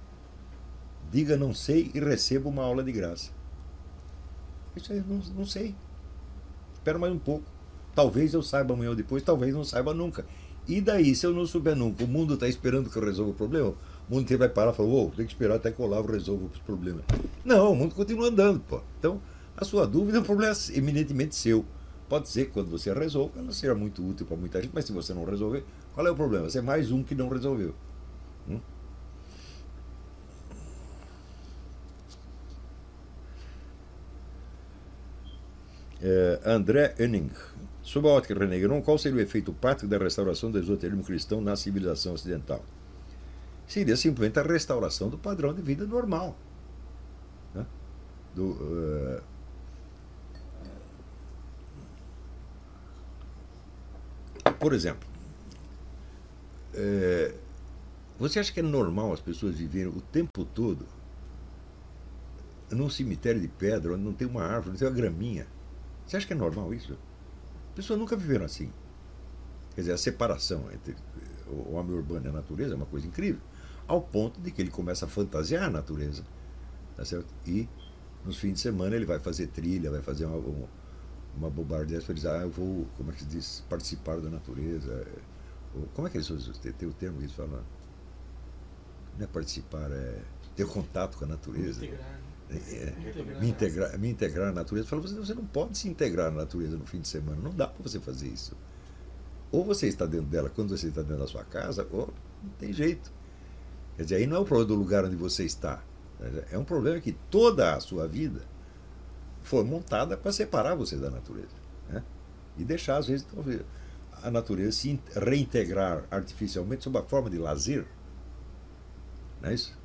S1: Diga não sei e receba uma aula de graça. Isso aí, não, não sei. Espera mais um pouco. Talvez eu saiba amanhã ou depois, talvez não saiba nunca. E daí, se eu não souber nunca, o mundo está esperando que eu resolva o problema? O mundo inteiro vai parar e falar, oh, tem que esperar até que o Olavo resolva os problemas. Não, o mundo continua andando, pô. Então, a sua dúvida é um problema eminentemente seu. Pode ser que quando você resolva, ela seja muito útil para muita gente, mas se você não resolver, qual é o problema? Você é mais um que não resolveu. Hum? É, André Enning Sob a ótica René Guénon, qual seria o efeito prático da restauração do esoterismo cristão na civilização ocidental? Seria simplesmente a restauração do padrão de vida normal. Né? Do, uh... Por exemplo, é... você acha que é normal as pessoas viverem o tempo todo num cemitério de pedra, onde não tem uma árvore, não tem uma graminha? Você acha que é normal isso? Pessoas nunca viveram assim. Quer dizer, a separação entre o homem urbano e a natureza é uma coisa incrível, ao ponto de que ele começa a fantasiar a natureza. Tá certo? E nos fins de semana ele vai fazer trilha, vai fazer uma, uma, uma bobagem dessa para dizer, ah, eu vou, como é que se diz, participar da natureza. Como é que eles usam? Tem, o termo que eles falam? Não é participar, é ter contato com a natureza. Integrar. É, me, integrar, me integrar na natureza. Fala, você, não pode se integrar na natureza no fim de semana. Não dá para você fazer isso. ou você está dentro dela quando você está dentro da sua casa, ou não tem jeito. Quer dizer, aí não é o problema do lugar onde você está. É um problema que toda a sua vida foi montada para separar você da natureza. Né? E deixar, às vezes, a natureza se reintegrar artificialmente sob a forma de lazer. Não é isso?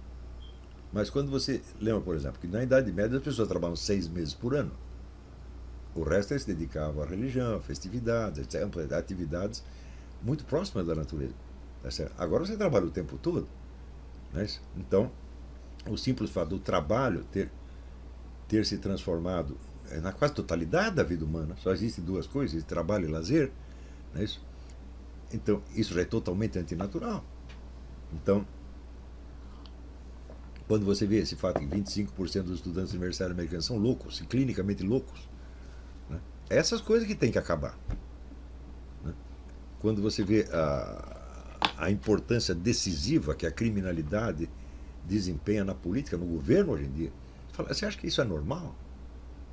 S1: Mas quando você. Lembra, por exemplo, que na Idade Média as pessoas trabalhavam seis meses por ano. O resto eles se dedicavam à religião, festividades, etc., atividades muito próximas da natureza. Tá Agora você trabalha o tempo todo. Né? Então, o simples fato do trabalho ter, ter se transformado é, na quase totalidade da vida humana, só existem duas coisas, trabalho e lazer, é isso? Então, isso já é totalmente antinatural. Então, quando você vê esse fato que 25% dos estudantes universitários americanos são loucos, clinicamente loucos, né? essas coisas que tem que acabar. Né? Quando você vê a, a importância decisiva que a criminalidade desempenha na política, no governo hoje em dia. Você, fala, você acha que isso é normal?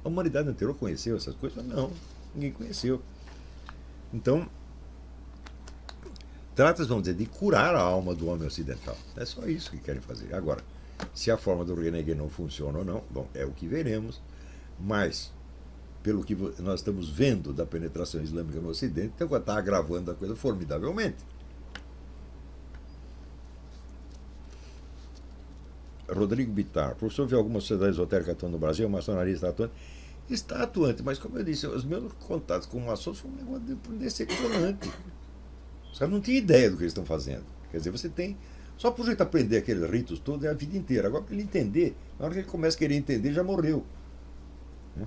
S1: A humanidade inteira conheceu essas coisas? Não, ninguém conheceu. Então, trata-se, vamos dizer, de curar a alma do homem ocidental. É só isso que querem fazer. Agora, se a forma do Renegade não funciona ou não, bom, é o que veremos. Mas, pelo que nós estamos vendo da penetração islâmica no Ocidente, então está agravando a coisa formidavelmente. Rodrigo Bittar, professor vê alguma sociedade esotérica atuando no Brasil, maçonaria está atuando? Está atuante, mas como eu disse, os meus contatos com maçons foi um negócio decepcionante. Os caras não tinham ideia do que eles estão fazendo. Quer dizer, você tem. Só por jeito aprender aqueles ritos todos é a vida inteira. Agora, para ele entender, na hora que ele começa a querer entender, já morreu. Né?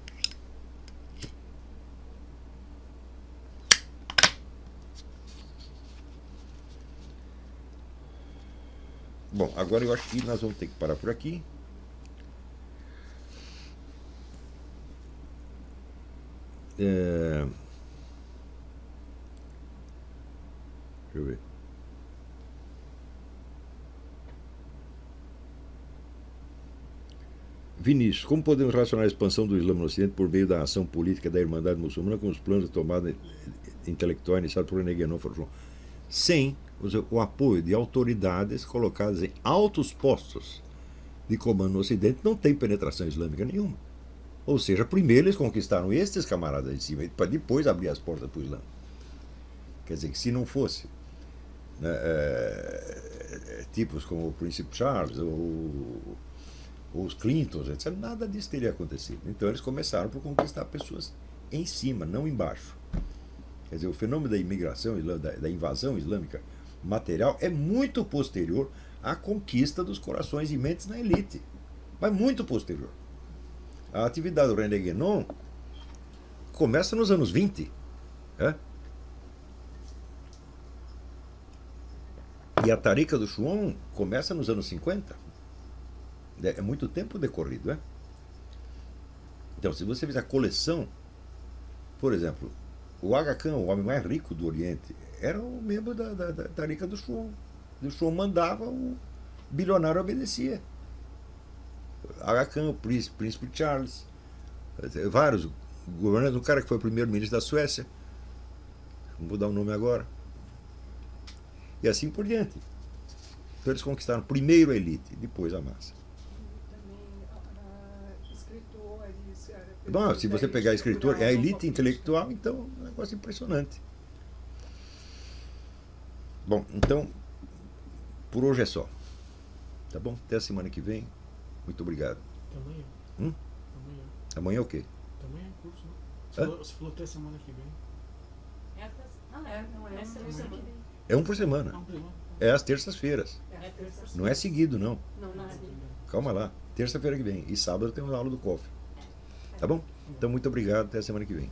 S1: Bom, agora eu acho que nós vamos ter que parar por aqui. É... Deixa eu ver. Vinícius, como podemos relacionar a expansão do Islã no Ocidente por meio da ação política da Irmandade Muçulmana com os planos de tomada intelectual iniciados por René Guénon Sem o apoio de autoridades colocadas em altos postos de comando no Ocidente, não tem penetração islâmica nenhuma. Ou seja, primeiro eles conquistaram estes camaradas de cima, para depois abrir as portas para o Islã. Quer dizer, que se não fosse né, é, tipos como o Príncipe Charles ou os Clintons, etc., nada disso teria acontecido. Então eles começaram por conquistar pessoas em cima, não embaixo. Quer dizer, o fenômeno da imigração, da, invasão islâmica material é muito posterior à conquista dos corações e mentes na elite. Mas muito posterior. A atividade do René Guénon começa nos anos 20. É? E a Tarica do Chuon começa nos anos 50. É, é muito tempo decorrido, é? Então, se você fizer a coleção, por exemplo, o Aga Khan, o homem mais rico do Oriente, era um membro da, da, da Tarica do Chuon. O Chuon mandava, o bilionário obedecia. Aga Khan, o príncipe, príncipe Charles, vários governantes, um cara que foi primeiro-ministro da Suécia, não vou dar o nome agora, e assim por diante. Então eles conquistaram primeiro a elite, depois a massa. Bom, se você pegar escritor, é a elite intelectual, então é um negócio impressionante. Bom, então, por hoje é só. Tá bom? Até a semana que vem. Muito obrigado.
S2: Amanhã.
S1: Hum?
S2: Amanhã.
S1: Amanhã é o quê?
S2: Amanhã é curso, né? Você, falou, você falou até semana que vem.
S4: É até- Ah, é, não é
S2: essa é
S4: semana
S2: semana.
S4: que vem.
S1: É um por semana. É às terças-feiras.
S4: É terça
S1: Não é seguido, não.
S4: Não, não é.
S1: Calma lá. Terça-feira que vem. E sábado tem uma aula do COF. Tá bom? Então, muito obrigado. Até a semana que vem.